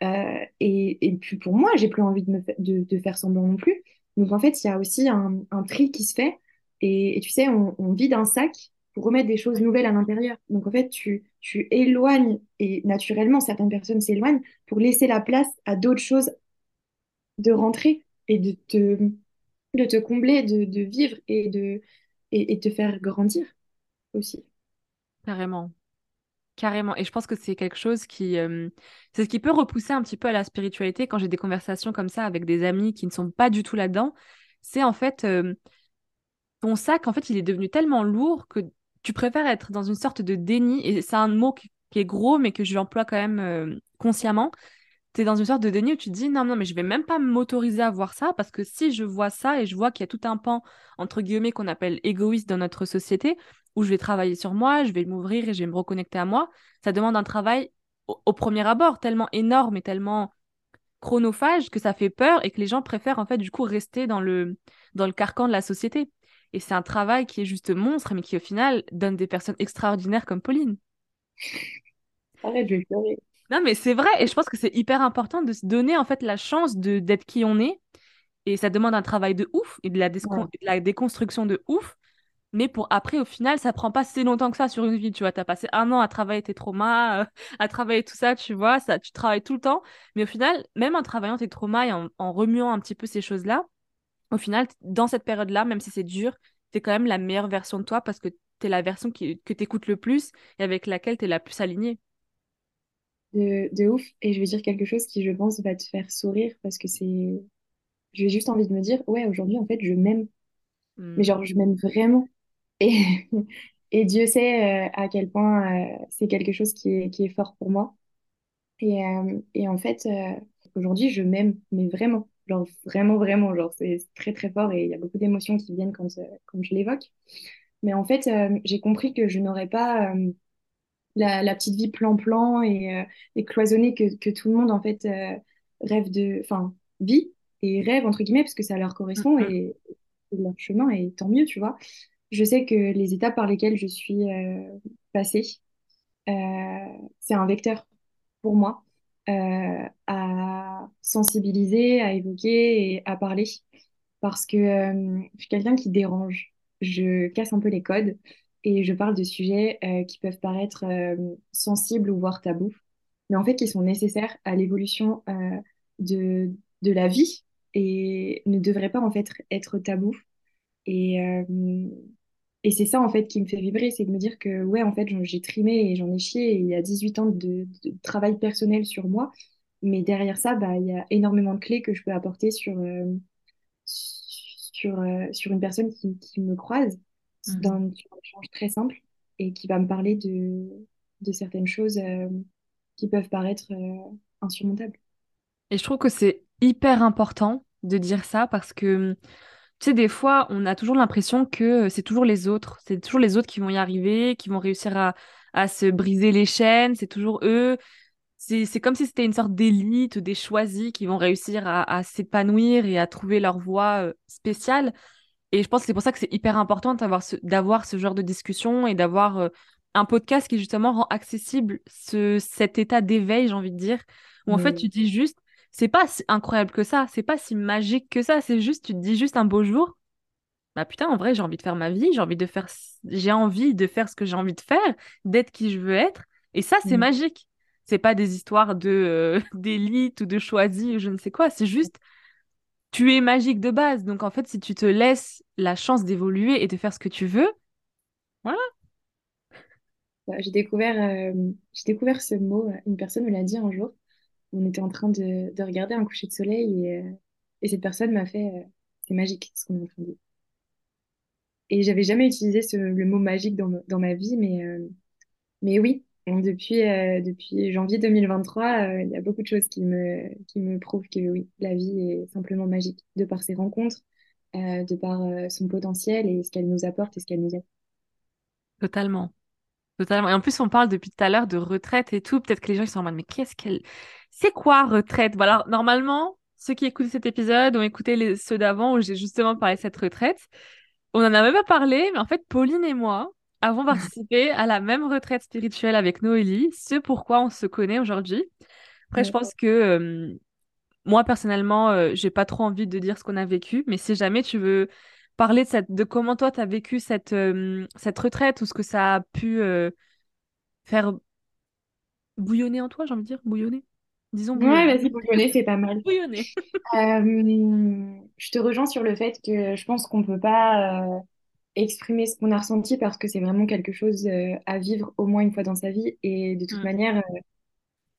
Euh, et, et puis pour moi j'ai plus envie de me de, de faire semblant non plus. Donc en fait il y a aussi un, un tri qui se fait et, et tu sais on, on vide un sac pour remettre des choses nouvelles à l'intérieur. Donc en fait, tu, tu éloignes, et naturellement, certaines personnes s'éloignent pour laisser la place à d'autres choses de rentrer et de te, de te combler, de, vivre et de, et te faire grandir aussi. Carrément. Carrément. Et je pense que c'est quelque chose qui, euh, c'est ce qui peut repousser un petit peu à la spiritualité quand j'ai des conversations comme ça avec des amis qui ne sont pas du tout là-dedans. C'est en fait, euh, ton sac, en fait, il est devenu tellement lourd que tu préfères être dans une sorte de déni. Et c'est un mot qui, est gros, mais que je l'emploie quand même, euh, consciemment. Tu es dans une sorte de déni où tu te dis, non, non, mais je vais même pas m'autoriser à voir ça parce que si je vois ça et je vois qu'il y a tout un pan, entre guillemets, qu'on appelle égoïste dans notre société, où je vais travailler sur moi, je vais m'ouvrir et je vais me reconnecter à moi, ça demande un travail au, au premier abord tellement énorme et tellement chronophage que ça fait peur et que les gens préfèrent en fait du coup rester dans le, dans le carcan de la société. Et c'est un travail qui est juste monstre, mais qui au final donne des personnes extraordinaires comme Pauline. Arrête, je vais pleurer. Non, mais c'est vrai, et je pense que c'est hyper important de se donner en fait la chance de d'être qui on est, et ça demande un travail de ouf et de la, Ouais. descon- de la déconstruction de ouf, mais pour après, au final, ça prend pas si longtemps que ça sur une vie, tu vois, t'as passé un an à travailler tes traumas, euh, à travailler tout ça, tu vois, ça, tu travailles tout le temps, mais au final, même en travaillant tes traumas et en, en remuant un petit peu ces choses-là, au final, dans cette période-là, même si c'est dur, t'es quand même la meilleure version de toi parce que t'es la version qui, que t'écoutes le plus et avec laquelle t'es la plus alignée. De, de ouf. Et je vais dire quelque chose qui, je pense, va te faire sourire parce que c'est. J'ai juste envie de me dire, ouais, aujourd'hui, en fait, je m'aime. Mais genre, je m'aime vraiment. Et, et Dieu sait euh, à quel point euh, c'est quelque chose qui est, qui est fort pour moi. Et, euh, et en fait, aujourd'hui, je m'aime, mais vraiment. Genre, vraiment, vraiment. Genre, c'est très, très fort et il y a beaucoup d'émotions qui viennent quand, quand je l'évoque. Mais en fait, j'ai compris que je n'aurais pas la, la, petite vie plan-plan et, et cloisonnée que, que tout le monde, en fait, rêve de... Enfin, vit et rêve, entre guillemets, parce que ça leur correspond Mm, mm. et, et leur chemin, et tant mieux, tu vois je sais que les étapes par lesquelles je suis euh, passée, euh, c'est un vecteur pour moi euh, à sensibiliser, à évoquer et à parler. Parce que euh, je suis quelqu'un qui dérange. Je casse un peu les codes et je parle de sujets euh, qui peuvent paraître sensibles ou voire tabous, mais en fait qui sont nécessaires à l'évolution de, de la vie et ne devraient pas en fait être tabous. Et, et c'est ça, en fait, qui me fait vibrer, c'est de me dire que, ouais, en fait, j'ai trimé et j'en ai chié. Et il y a 18 ans de, de travail personnel sur moi. Mais derrière ça, bah, il y a énormément de clés que je peux apporter sur, euh, sur, euh, sur une personne qui, qui me croise Mhm. dans un échange très simple et qui va me parler de, de certaines choses euh, qui peuvent paraître insurmontables. Et je trouve que c'est hyper important de dire ça parce que, tu sais, des fois, on a toujours l'impression que c'est toujours les autres. C'est toujours les autres qui vont y arriver, qui vont réussir à, à se briser les chaînes. C'est toujours eux. C'est, comme si c'était une sorte d'élite, des choisis qui vont réussir à, à s'épanouir et à trouver leur voie euh, spéciale. Et je pense que c'est pour ça que c'est hyper important d'avoir ce, ce genre de discussion et d'avoir euh, un podcast qui justement rend accessible ce, cet état d'éveil, j'ai envie de dire, où en fait tu dis juste, c'est pas si incroyable que ça, c'est pas si magique que ça, c'est juste, tu te dis juste un beau jour, bah putain, en vrai, j'ai envie de faire ma vie, j'ai envie de faire, j'ai envie de faire ce que j'ai envie de faire, d'être qui je veux être, et ça, c'est Mm. magique. C'est pas des histoires de euh, d'élite ou de choisi ou je ne sais quoi, c'est juste tu es magique de base. Donc en fait, si tu te laisses la chance d'évoluer et de faire ce que tu veux, voilà. Bah, J'ai découvert, euh, j'ai découvert ce mot, une personne me l'a dit un jour. On était en train de, de regarder un coucher de soleil et, euh, et cette personne m'a fait euh, c'est magique ce qu'on est en train de dire. Et j'avais jamais utilisé le mot magique dans, dans ma vie, mais, euh, mais oui, Bon, depuis, depuis janvier 2023, euh, il y a beaucoup de choses qui me, qui me prouvent que oui, la vie est simplement magique, de par ses rencontres, de par son potentiel et ce qu'elle nous apporte et ce qu'elle nous aide. Totalement. Totalement. Et en plus, on parle depuis tout à l'heure de retraite et tout. Peut-être que les gens ils sont en mode, mais qu'est-ce qu'elle... C'est quoi retraite? Bon, alors, normalement, ceux qui écoutent cet épisode ont écouté les... ceux d'avant où j'ai justement parlé de cette retraite. On en a même pas parlé, mais en fait, Pauline et moi avons participé à la même retraite spirituelle avec Noélie, ce pourquoi on se connaît aujourd'hui. Après, je pense que euh, moi, personnellement, euh, j'ai pas trop envie de dire ce qu'on a vécu, mais si jamais tu veux parler de, cette, de comment toi, tu as vécu cette, euh, cette retraite ou ce que ça a pu euh, faire bouillonner en toi, j'ai envie de dire, bouillonner. Disons Ouais, bouillonner. vas-y, vous le connaissez, c'est pas mal. Bouillonner. Euh, je te rejoins sur le fait que je pense qu'on peut pas euh, exprimer ce qu'on a ressenti parce que c'est vraiment quelque chose à vivre au moins une fois dans sa vie. Et de toute Mm. manière,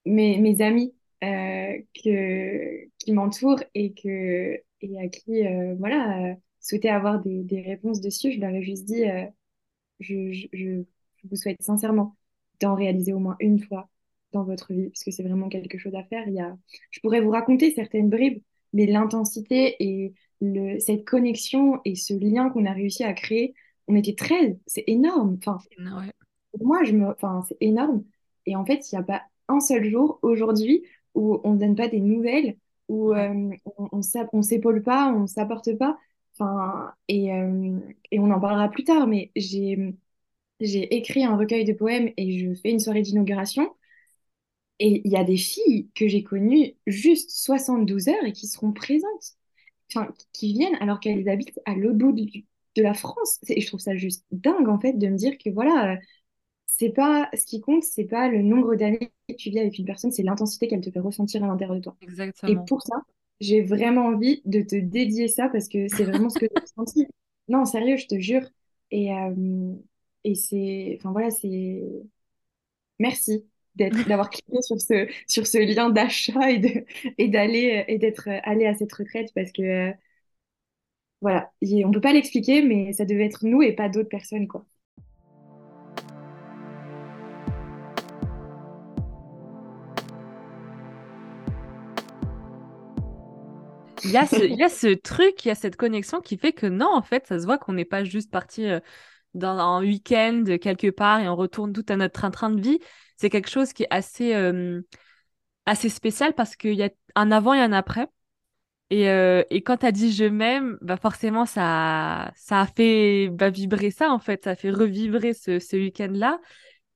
mes, mes amis que, qui m'entourent et, que, et à qui voilà, souhaitaient avoir des, des réponses dessus, je leur ai juste dit, euh, je, je, je vous souhaite sincèrement d'en réaliser au moins une fois dans votre vie, parce que c'est vraiment quelque chose à faire. Il y a... Je pourrais vous raconter certaines bribes, mais l'intensité et le... cette connexion et ce lien qu'on a réussi à créer, on était 13, c'est énorme. Enfin, Ouais. pour moi, je me... enfin, c'est énorme. Et en fait, il n'y a pas un seul jour aujourd'hui où on ne donne pas des nouvelles, où euh, on, on s'épaule pas, on s'apporte pas. Enfin, et, euh, et on en parlera plus tard, mais j'ai j'ai écrit un recueil de poèmes et je fais une soirée d'inauguration. Et il y a des filles que j'ai connues juste 72 heures et qui seront présentes, enfin, qui viennent alors qu'elles habitent à l'autre bout du- de la France. Et je trouve ça juste dingue, en fait, de me dire que voilà, c'est pas, ce qui compte, c'est pas le nombre d'années que tu vis avec une personne, c'est l'intensité qu'elle te fait ressentir à l'intérieur de toi. Et Exactement. pour ça, j'ai vraiment envie de te dédier ça parce que c'est vraiment ce que j'ai ressenti. Non, sérieux, je te jure. Et, euh, et c'est, enfin voilà, c'est, merci d'être, d'avoir cliqué sur ce, sur ce lien d'achat et de, et d'aller, et d'être allé à cette retraite parce que, voilà, Y- on peut pas l'expliquer, mais ça devait être nous et pas d'autres personnes, quoi. Il y a ce, truc, il y a cette connexion qui fait que non, en fait, ça se voit qu'on n'est pas juste parti euh, dans un week-end quelque part et on retourne tout à notre train-train de vie. C'est quelque chose qui est assez, euh, assez spécial parce qu'il y a un avant et un après. Et, euh, et quand tu as dit je m'aime, bah forcément, ça, ça a fait bah, vibrer ça, en fait. Ça a fait revibrer ce, ce week-end-là.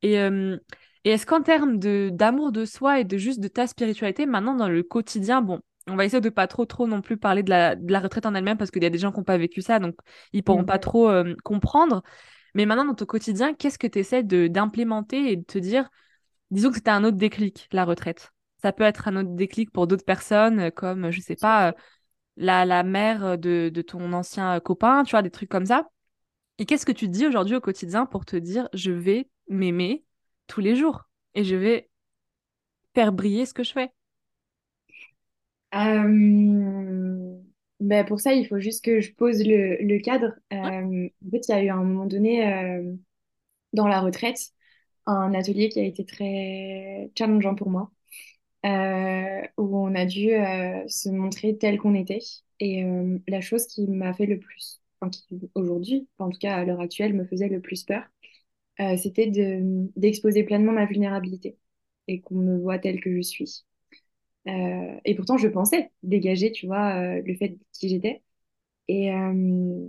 Et, euh, est-ce qu'en termes de d'amour de soi et de juste de ta spiritualité, maintenant dans le quotidien, bon, on va essayer de pas trop trop non plus parler de la, de la retraite en elle-même parce qu'il y a des gens qui n'ont pas vécu ça, donc ils pourront Mm. pas trop euh, comprendre. Mais maintenant dans ton quotidien, qu'est-ce que tu essaies de d'implémenter et de te dire, disons que c'était un autre déclic, la retraite. Ça peut être un autre déclic pour d'autres personnes, euh, comme, je sais pas, euh, la, la mère de, de ton ancien copain, tu vois, des trucs comme ça. Et qu'est-ce que tu te dis aujourd'hui au quotidien pour te dire, je vais m'aimer tous les jours et je vais faire briller ce que je fais? Euh, ben pour ça, il faut juste que je pose le, le cadre. Euh, en fait, il y a eu un moment donné euh, dans la retraite, un atelier qui a été très challengeant pour moi, euh, où on a dû se montrer tel qu'on était. Et la chose qui m'a fait le plus, enfin, qui aujourd'hui, en tout cas à l'heure actuelle, me faisait le plus peur, c'était de, d'exposer pleinement ma vulnérabilité et qu'on me voit telle que je suis. Euh, et pourtant, je pensais dégager, tu vois, euh, le fait de qui j'étais. Et, euh,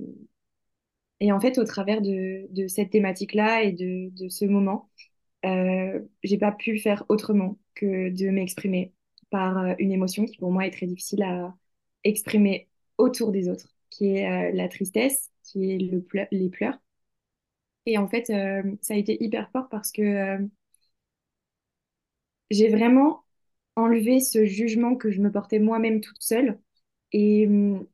et en fait, au travers de, de cette thématique-là et de, de ce moment, j'ai pas pu faire autrement que de m'exprimer par une émotion qui pour moi est très difficile à exprimer autour des autres, qui est la tristesse, qui est le pleu- les pleurs. Et en fait, ça a été hyper fort parce que j'ai vraiment enlevé ce jugement que je me portais moi-même toute seule. Et, hum,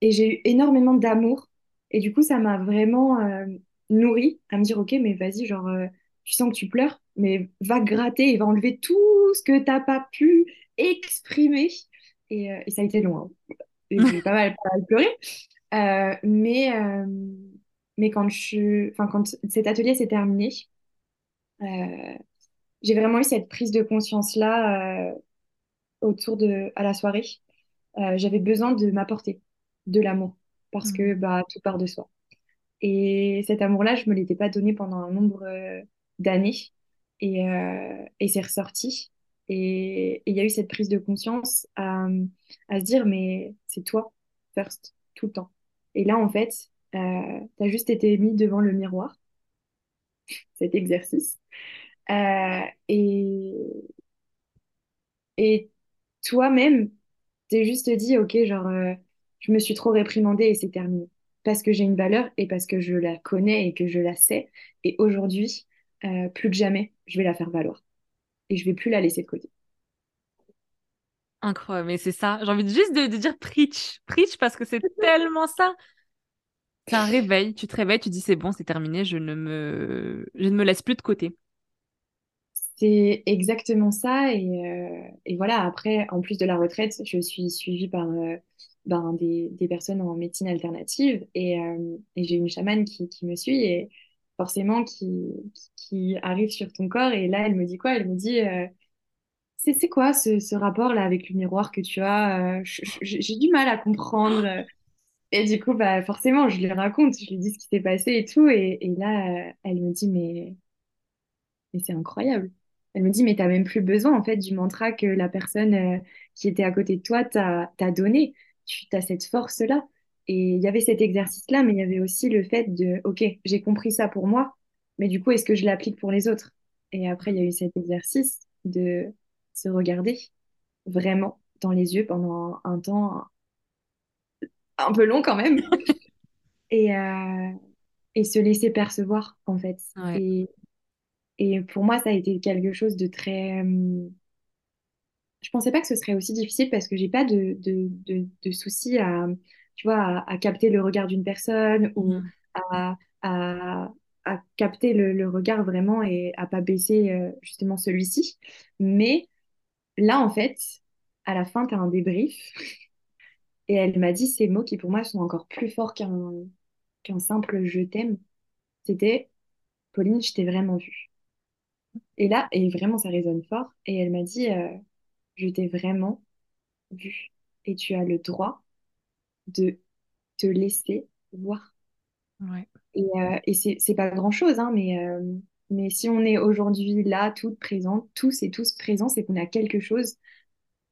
et j'ai eu énormément d'amour. Et du coup ça m'a vraiment euh, nourrie à me dire ok mais vas-y genre euh, tu sens que tu pleures mais va gratter et va enlever tout ce que t'as pas pu exprimer. Et, euh, ça a été long hein. J'ai pas mal, pleuré Euh, mais euh, mais quand je quand cet atelier s'est terminé euh, j'ai vraiment eu cette prise de conscience là autour de à la soirée euh, j'avais besoin de m'apporter de l'amour parce que Mhm. bah tout part de soi. Et cet amour-là, je me l'étais pas donné pendant un nombre euh, d'années et, euh, et c'est ressorti. Et et il y a eu cette prise de conscience à, à se dire mais c'est toi first tout le temps. Et là en fait, euh, tu as juste été mis devant le miroir, cet exercice. Euh, et, et toi-même, t'es juste dit, ok, genre, euh, je me suis trop réprimandée et c'est terminé. Parce que j'ai une valeur et parce que je la connais et que je la sais. Et aujourd'hui, euh, plus que jamais, je vais la faire valoir. Et je vais plus la laisser de côté. Incroyable, mais c'est ça. J'ai envie juste de, de dire preach, preach parce que c'est tellement ça. C'est un réveil, tu te réveilles, tu dis c'est bon, c'est terminé, je ne me, je ne me laisse plus de côté. C'est exactement ça. Et, euh, et voilà, après, en plus de la retraite, je suis suivie par euh, ben, des, des personnes en médecine alternative et, euh, et j'ai une chamane qui, qui me suit et forcément qui, qui arrive sur ton corps. Et là, elle me dit quoi? Elle me dit, c'est quoi ce, ce rapport-là avec le miroir que tu as? J'ai du mal à comprendre. Et du coup, bah, forcément, je lui raconte, je lui dis ce qui s'est passé et tout. Et, et là, elle me dit, mais et c'est incroyable. Elle me dit, mais t'as même plus besoin en fait du mantra que la personne euh, qui était à côté de toi t'a donné. Tu as cette force-là. Et il y avait cet exercice-là, mais il y avait aussi le fait de, OK, j'ai compris ça pour moi, mais du coup, est-ce que je l'applique pour les autres? Et après, il y a eu cet exercice de se regarder vraiment dans les yeux pendant un temps un peu long quand même et, euh, et se laisser percevoir en fait. Ouais. Et, et pour moi, ça a été quelque chose de très, euh, Je pensais pas que ce serait aussi difficile parce que j'ai pas de, de, de, de soucis à, tu vois, à, à capter le regard d'une personne ou Mhm. à, à, à capter le, le regard vraiment et à pas baisser euh, justement celui-ci. Mais là, en fait, à la fin, tu as un débrief Et elle m'a dit ces mots qui pour moi sont encore plus forts qu'un qu'un simple je t'aime. C'était Pauline, je t'ai vraiment vue. Et là, et vraiment ça résonne fort. Et elle m'a dit euh, je t'ai vraiment vue. Et tu as le droit de te laisser voir. Ouais. Et, euh, et c'est pas grand-chose, hein, mais, euh, mais si on est aujourd'hui là, toutes présentes, tous et tous présents, c'est qu'on a quelque chose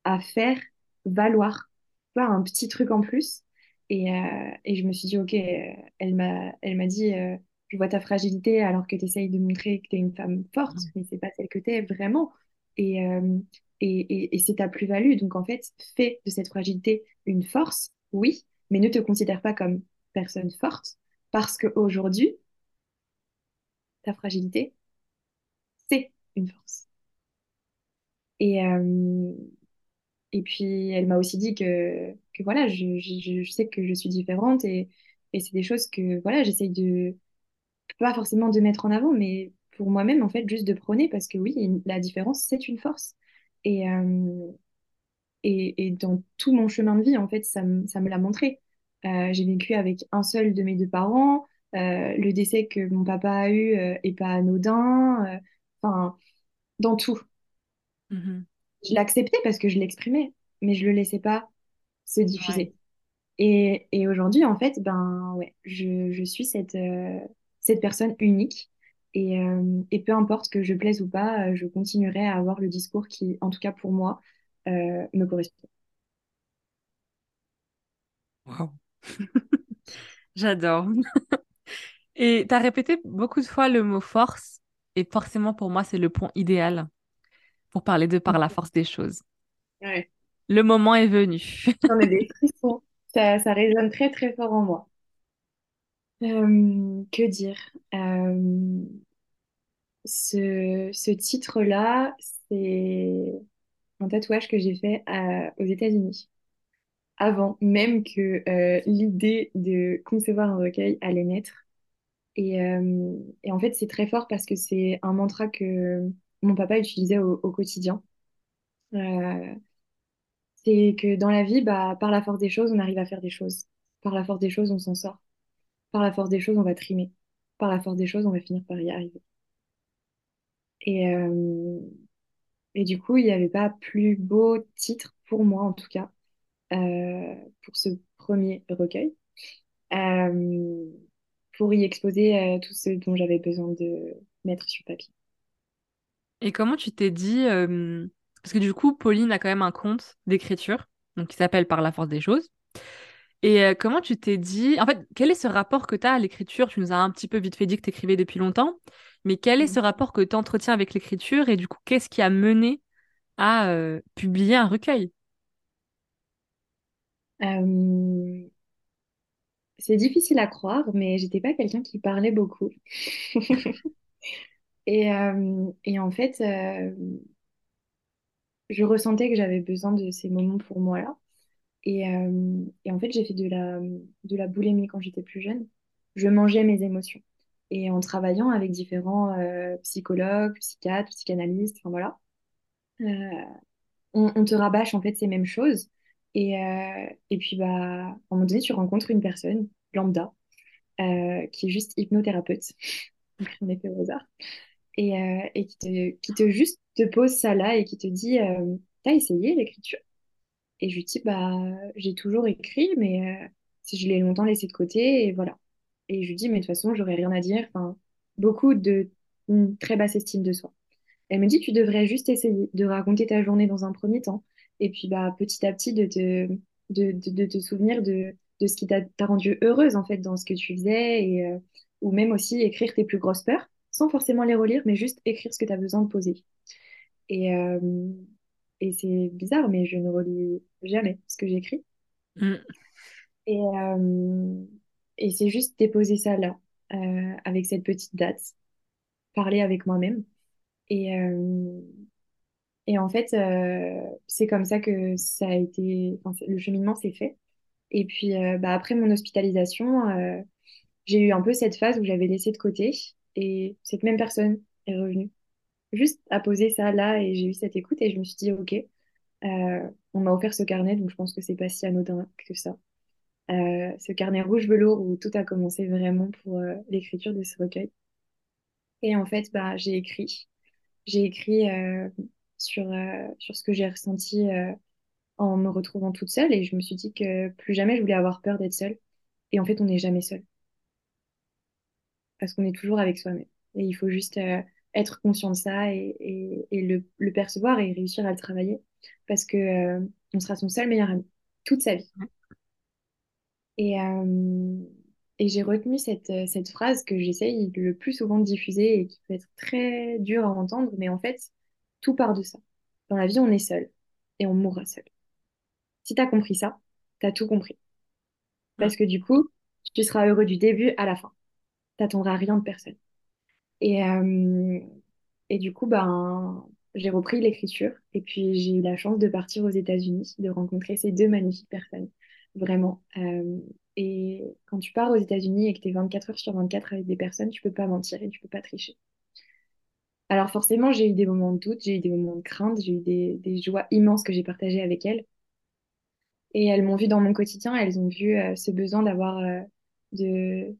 à faire valoir. Vois, un petit truc en plus. Et, euh, et je me suis dit, OK, elle m'a, elle m'a dit, je vois ta fragilité alors que tu essayes de montrer que tu es une femme forte, mais c'est pas celle que tu es vraiment. Et, euh, et, et, et c'est ta plus-value. Donc en fait, fais de cette fragilité une force, oui, mais ne te considère pas comme personne forte parce qu'aujourd'hui, ta fragilité, c'est une force. Et, euh, Et puis, elle m'a aussi dit que, que voilà, je, je, je sais que je suis différente et, et c'est des choses que, voilà, j'essaye de, pas forcément de mettre en avant, mais pour moi-même, en fait, juste de prôner parce que oui, la différence, c'est une force. Et, euh, et, et dans tout mon chemin de vie, en fait, ça, me- ça me l'a montré. Euh, j'ai vécu avec un seul de mes deux parents. Euh, le décès que mon papa a eu est pas anodin. Enfin, dans tout. Mhm. Je l'acceptais parce que je l'exprimais, mais je le laissais pas se Ouais. diffuser. Et, et aujourd'hui, en fait, ben ouais, je, je suis cette, cette personne unique. Et, euh, et peu importe que je plaise ou pas, euh, je continuerai à avoir le discours qui, en tout cas pour moi, euh, me correspond. Wow. J'adore. Et tu as répété beaucoup de fois le mot force, et forcément pour moi, c'est le point idéal pour parler de par la force des choses. Ouais. Le moment est venu. J'en ai des frissons. Ça, ça résonne très très fort en moi. Que dire? Ce, ce titre-là, c'est un tatouage que j'ai fait aux États-Unis. avant même que euh, l'idée de concevoir un recueil allait naître. Et, et en fait, c'est très fort parce que c'est un mantra que mon papa utilisait au, au quotidien. Euh, c'est que dans la vie, bah, par la force des choses, on arrive à faire des choses. Par la force des choses, on s'en sort. Par la force des choses, on va trimer. Par la force des choses, on va finir par y arriver. Et, euh, et du coup, il n'y avait pas plus beau titre pour moi, en tout cas, euh, pour ce premier recueil. euh, pour y exposer tout ce dont j'avais besoin de mettre sur papier. Et comment tu t'es dit, parce que du coup, Pauline a quand même un compte d'écriture, donc qui s'appelle Par la force des choses. Et euh, comment tu t'es dit, en fait, quel est ce rapport que tu as à l'écriture? Tu nous as un petit peu vite fait dit que tu écrivais depuis longtemps, mais quel est ce rapport que tu entretiens avec l'écriture et du coup, qu'est-ce qui a mené à euh, publier un recueil? Euh, c'est difficile à croire, mais j'étais pas quelqu'un qui parlait beaucoup. Et, et en fait, je ressentais que j'avais besoin de ces moments pour moi là. Et, euh, et en fait, j'ai fait de la, de la boulimie quand j'étais plus jeune. Je mangeais mes émotions. Et en travaillant avec différents euh, psychologues, psychiatres, psychanalystes, enfin voilà, euh, on, te rabâche en fait ces mêmes choses. Et, et puis, bah, à un moment donné, tu rencontres une personne lambda qui est juste hypnothérapeute, on est fait au hasard, et, et qui te, qui te juste te pose ça là et qui te dit T'as essayé l'écriture? Et je lui dis Bah, j'ai toujours écrit, mais euh, je l'ai longtemps laissé de côté, et voilà. Et je lui dis Mais de toute façon, j'aurais rien à dire. Enfin, beaucoup de très basse estime de soi. Elle me dit, tu devrais juste essayer de raconter ta journée dans un premier temps. Et puis, bah, petit à petit, de te, de, de- de te souvenir de, de ce qui t'a rendu heureuse, en fait, dans ce que tu faisais. Et, euh, ou même aussi écrire tes plus grosses peurs, sans forcément les relire, mais juste écrire ce que tu as besoin de poser. Et, euh, et c'est bizarre, mais je ne relis jamais ce que j'écris. Mm. Et, euh, et c'est juste déposer ça là, euh, avec cette petite date, parler avec moi-même. Et, euh, Et en fait, c'est comme ça que ça a été, enfin, le cheminement s'est fait. Et puis, bah, après mon hospitalisation, j'ai eu un peu cette phase où j'avais laissé de côté. Et cette même personne est revenue, juste à poser ça là. Et j'ai eu cette écoute et je me suis dit, OK, on m'a offert ce carnet, donc je pense que c'est pas si anodin que ça. ce carnet rouge velours où tout a commencé vraiment pour l'écriture de ce recueil. Et en fait, bah, j'ai écrit. J'ai écrit sur, sur ce que j'ai ressenti en me retrouvant toute seule et je me suis dit que plus jamais je voulais avoir peur d'être seule. Et en fait, on n'est jamais seul. Parce qu'on est toujours avec soi-même. Et il faut juste euh, être conscient de ça et, le, percevoir et réussir à le travailler. Parce que euh, on sera son seul meilleur ami toute sa vie. Et, euh, et j'ai retenu cette, cette phrase que j'essaye le plus souvent de diffuser et qui peut être très dure à entendre, mais en fait, tout part de ça. Dans la vie, on est seul et on mourra seul. Si tu as compris ça, tu as tout compris. Parce que du coup, tu seras heureux du début à la fin. Tu n'attendras rien de personne. Et, euh, et du coup, ben, j'ai repris l'écriture. Et puis, j'ai eu la chance de partir aux États-Unis, de rencontrer ces deux magnifiques personnes. Vraiment. Euh, et quand tu pars aux États-Unis et que tu es 24 heures sur 24 avec des personnes, tu peux pas mentir et tu peux pas tricher. Alors forcément, j'ai eu des moments de doute, j'ai eu des moments de crainte, j'ai eu des, des joies immenses que j'ai partagées avec elles. Et elles m'ont vu dans mon quotidien, elles ont vu euh, ce besoin d'avoir de,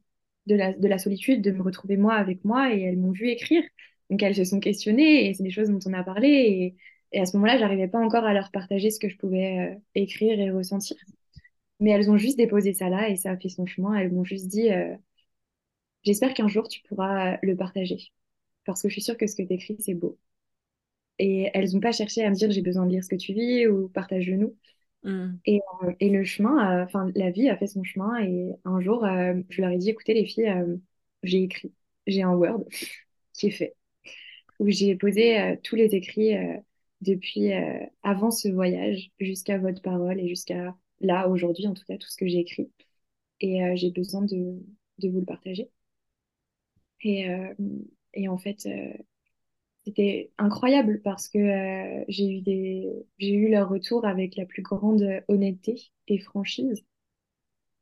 de, la, de la solitude, de me retrouver moi avec moi, et elles m'ont vu écrire. Donc elles se sont questionnées, et c'est des choses dont on a parlé. Et, et à ce moment-là, j'arrivais pas encore à leur partager ce que je pouvais euh, écrire et ressentir. Mais elles ont juste déposé ça là, et ça a fait son chemin. Elles m'ont juste dit, j'espère qu'un jour tu pourras le partager. Parce que je suis sûre que ce que tu écris, c'est beau. Et elles n'ont pas cherché à me dire, j'ai besoin de lire ce que tu vis, ou partage-le-nous. Mm. Et, euh, et, le chemin, enfin, la vie a fait son chemin. Et un jour, euh, je leur ai dit, écoutez, les filles, euh, j'ai écrit, j'ai un Word qui est fait, où j'ai posé tous les écrits depuis avant ce voyage jusqu'à votre parole et jusqu'à là, aujourd'hui, en tout cas, tout ce que j'ai écrit. Et j'ai besoin de, de, vous le partager. Et, et en fait, c'était incroyable parce que euh, j'ai eu des j'ai eu leur retour avec la plus grande honnêteté et franchise.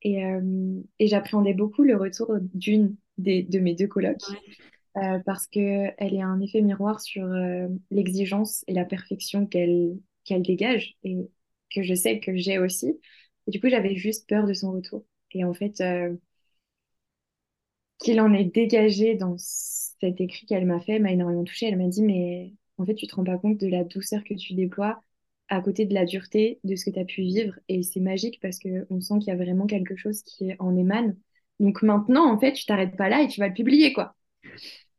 Et, euh, et j'appréhendais beaucoup le retour d'une des de mes deux colocs euh, parce que elle est un effet miroir sur l'exigence et la perfection qu'elle qu'elle dégage et que je sais que j'ai aussi. Et du coup j'avais juste peur de son retour. Et en fait qu'il en ait dégagé dans cet écrit qu'elle m'a fait m'a énormément touchée. Elle m'a dit, mais en fait, tu te rends pas compte de la douceur que tu déploies à côté de la dureté de ce que tu as pu vivre. Et c'est magique parce qu'on sent qu'il y a vraiment quelque chose qui en émane. Donc maintenant, en fait, tu t'arrêtes pas là et tu vas le publier, quoi.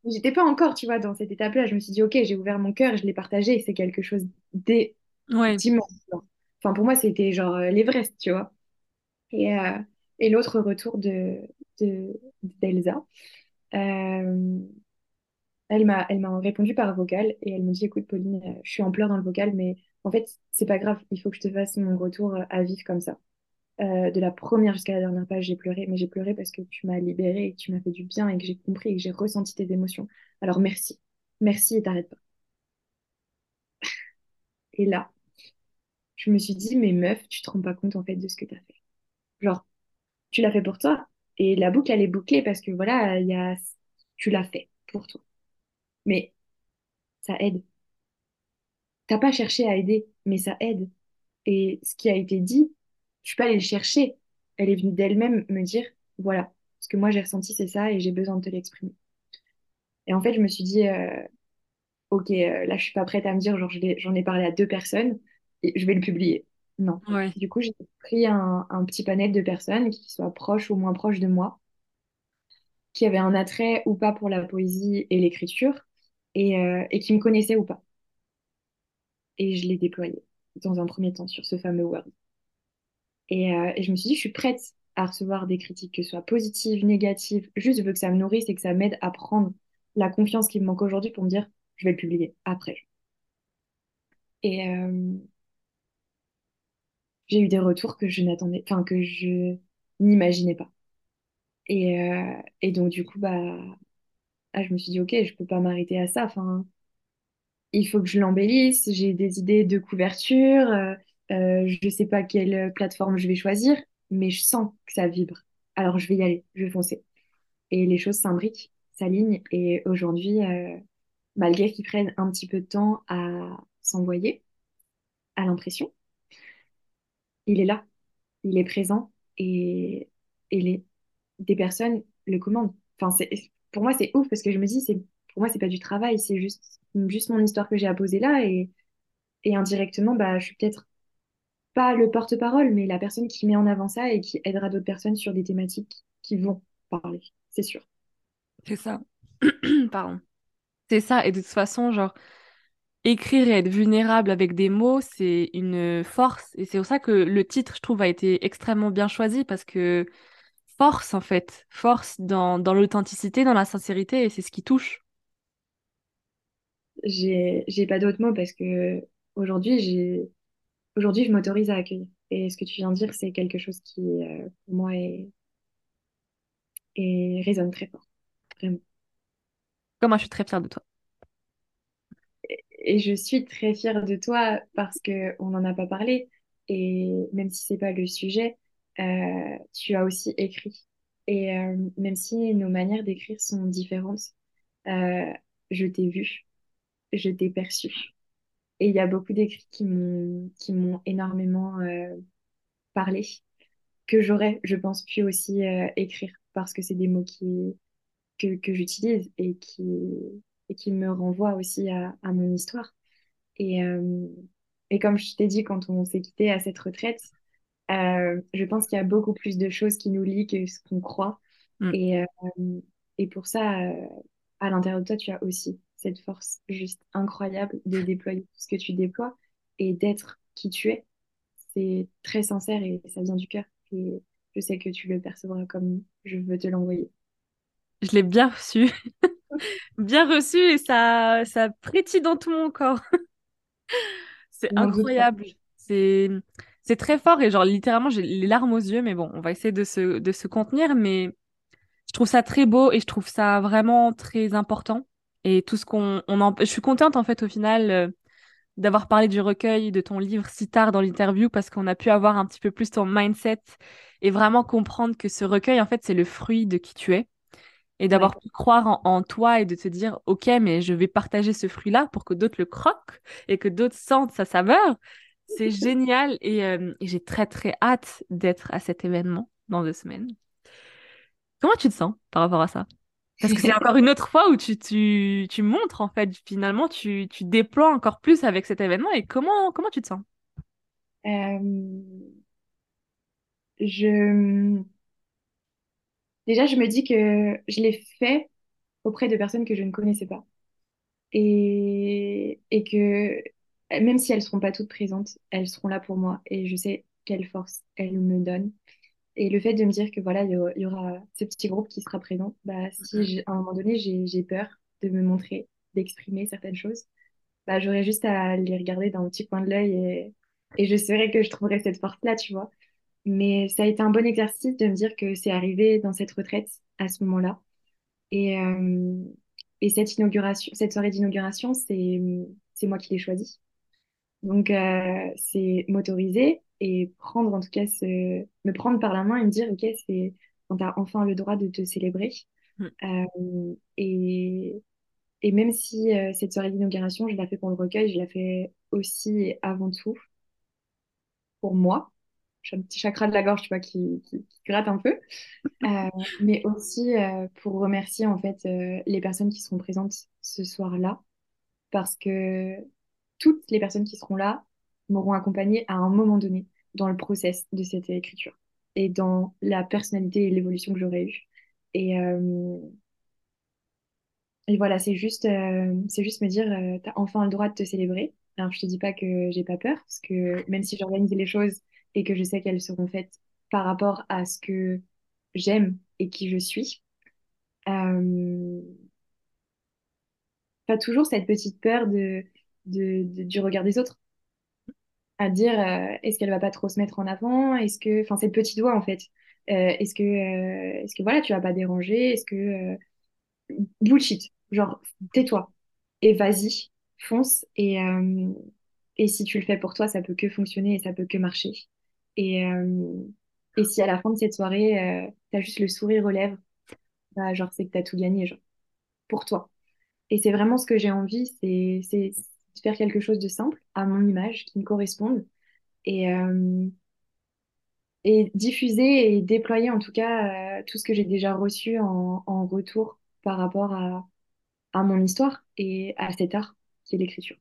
J'étais pas encore, tu vois, dans cette étape-là. Je me suis dit, OK, j'ai ouvert mon cœur, je l'ai partagé et c'est quelque chose d'immense. Enfin, pour moi, c'était genre euh, l'Everest, tu vois. Et, euh, et l'autre retour de d'Elsa, euh, elle m'a, elle m'a répondu par vocal et elle me dit, écoute, Pauline, euh, je suis en pleurs dans le vocal, mais en fait, c'est pas grave, il faut que je te fasse mon retour euh, à vif comme ça. De la première jusqu'à la dernière page, j'ai pleuré, mais j'ai pleuré parce que tu m'as libérée et que tu m'as fait du bien et que j'ai compris et que j'ai ressenti tes émotions. Alors merci, merci et t'arrêtes pas. Et là, je me suis dit, mais meuf, tu te rends pas compte en fait de ce que t'as fait. Genre, tu l'as fait pour toi et la boucle elle est bouclée parce que voilà, il y a, tu l'as fait pour toi mais ça aide. T'as pas cherché à aider, mais ça aide. Et ce qui a été dit, je suis pas allée le chercher. Elle est venue d'elle-même me dire, voilà, ce que moi j'ai ressenti, c'est ça, et j'ai besoin de te l'exprimer. Et en fait, je me suis dit, euh, ok, euh, là, je suis pas prête à me dire, genre, j'en ai parlé à deux personnes, et je vais le publier. Non. Du coup, j'ai pris un, un, petit panel de personnes qui soient proches ou moins proches de moi, qui avaient un attrait ou pas pour la poésie et l'écriture, et, euh, et qui me connaissaient ou pas. Et je l'ai déployé dans un premier temps sur ce fameux Word. Et, euh, et, je me suis dit, je suis prête à recevoir des critiques, que ce soit positives, négatives. Juste, je veux que ça me nourrisse et que ça m'aide à prendre la confiance qui me manque aujourd'hui pour me dire, je vais le publier après. Et euh, j'ai eu des retours que je n'attendais, enfin que je n'imaginais pas. Et, et donc du coup, bah, ah, je me suis dit, ok, je peux pas m'arrêter à ça. Enfin, il faut que je l'embellisse. J'ai des idées de couverture. Euh, euh, je sais pas quelle plateforme je vais choisir, mais je sens que ça vibre. Alors, je vais y aller, je vais foncer. Et les choses s'imbriquent, s'alignent. Et aujourd'hui, euh, malgré qu'ils prennent un petit peu de temps à s'envoyer, à l'impression, il est là, il est présent et, et les, des personnes le commandent. Enfin, pour moi, c'est ouf parce que je me dis, c'est, pour moi, c'est pas du travail, c'est juste, juste mon histoire que j'ai à poser là et, et indirectement, bah, je suis peut-être pas le porte-parole, mais la personne qui met en avant ça et qui aidera d'autres personnes sur des thématiques qui vont parler, c'est sûr. C'est ça. Pardon. C'est ça. Et de toute façon, genre, écrire et être vulnérable avec des mots, c'est une force. Et c'est pour ça que le titre, je trouve, a été extrêmement bien choisi parce que force, en fait, force dans, dans l'authenticité, dans la sincérité, et c'est ce qui touche. J'ai, j'ai pas d'autres mots parce que aujourd'hui, j'ai, aujourd'hui, je m'autorise à accueillir. Et ce que tu viens de dire, c'est quelque chose qui, euh, pour moi, est, résonne très fort, vraiment. Comme moi, je suis très fière de toi. Et je suis très fière de toi parce que on n'en a pas parlé. Et même si c'est pas le sujet, euh, tu as aussi écrit. Et euh, même si nos manières d'écrire sont différentes, euh, je t'ai vu, je t'ai perçu. Et il y a beaucoup d'écrits qui m'ont qui m'ont énormément euh, parlé, que j'aurais, je pense, pu aussi euh, écrire parce que c'est des mots qui que, que j'utilise et qui et qui me renvoient aussi à, à mon histoire. Et, euh, et comme je t'ai dit quand on s'est quitté à cette retraite, euh, je pense qu'il y a beaucoup plus de choses qui nous lient que ce qu'on croit. Mm. Et, euh, et pour ça, à l'intérieur de toi, tu as aussi cette force juste incroyable de déployer tout ce que tu déploies et d'être qui tu es. C'est très sincère et ça vient du cœur. Et je sais que tu le percevras comme je veux te l'envoyer. Je l'ai bien reçu. bien reçu et ça, ça dans tout mon corps. C'est incroyable. C'est, c'est très fort et genre littéralement j'ai les larmes aux yeux, mais bon, on va essayer de se, de se contenir, mais je trouve ça très beau et je trouve ça vraiment très important. Et tout ce qu'on, on en... je suis contente en fait au final euh, d'avoir parlé du recueil de ton livre si tard dans l'interview parce qu'on a pu avoir un petit peu plus ton mindset et vraiment comprendre que ce recueil en fait c'est le fruit de qui tu es et Ouais. d'avoir pu croire en, en toi et de te dire, OK, mais je vais partager ce fruit-là pour que d'autres le croquent et que d'autres sentent sa saveur. C'est génial et, euh, et j'ai très très hâte d'être à cet événement dans deux semaines. Comment tu te sens par rapport à ça? Parce que c'est encore une autre fois où tu, tu, tu montres, en fait, finalement, tu, tu déploies encore plus avec cet événement et comment, comment tu te sens? Euh, je... Déjà, je me dis que je l'ai fait auprès de personnes que je ne connaissais pas. Et, et que même si elles seront pas toutes présentes, elles seront là pour moi. Et je sais quelle force elles me donnent. Et le fait de me dire que voilà, il y aura, ce petit groupe qui sera présent, bah, si à un moment donné j'ai j'ai peur de me montrer, d'exprimer certaines choses, bah, j'aurais juste à les regarder d'un petit coin de l'œil et, et je saurais que je trouverais cette force-là, tu vois. Mais ça a été un bon exercice de me dire que c'est arrivé dans cette retraite à ce moment-là. Et, euh, et cette inauguration, cette soirée d'inauguration, c'est, c'est moi qui l'ai choisie. Donc, euh, c'est m'autoriser et prendre, en tout cas, ce, me prendre par la main et me dire, OK, c'est quand tu as enfin le droit de te célébrer. Mm. Euh, et, et même si euh, cette soirée d'inauguration, je la fais pour le recueil, je la fais aussi avant tout pour moi. J'ai un petit chakra de la gorge, tu vois, qui, gratte un peu. Euh, mais aussi euh, pour remercier, en fait, euh, les personnes qui seront présentes ce soir-là. Parce que toutes les personnes qui seront là m'auront accompagnée à un moment donné dans le process de cette écriture et dans la personnalité et l'évolution que j'aurais eue. Et, et voilà, c'est juste, c'est juste me dire, euh, t'as enfin le droit de te célébrer. Alors, je te dis pas que j'ai pas peur, parce que même si j'organise les choses et que je sais qu'elles seront faites par rapport à ce que j'aime et qui je suis, euh, t'as toujours cette petite peur de, du regard des autres. à dire euh, est-ce qu'elle va pas trop se mettre en avant? Est-ce que enfin cette petite voix en fait. Euh, est-ce que est-ce que voilà tu vas pas déranger? Est-ce que bullshit. Genre tais-toi et vas-y fonce et et si tu le fais pour toi ça peut que fonctionner et ça peut que marcher et euh, et si à la fin de cette soirée euh, t'as juste le sourire aux lèvres bah genre c'est que t'as tout gagné genre pour toi et c'est vraiment ce que j'ai envie c'est c'est faire quelque chose de simple à mon image, qui me corresponde. Et, euh, et diffuser et déployer en tout cas tout ce que j'ai déjà reçu en, retour par rapport à, à mon histoire et à cet art qui est l'écriture.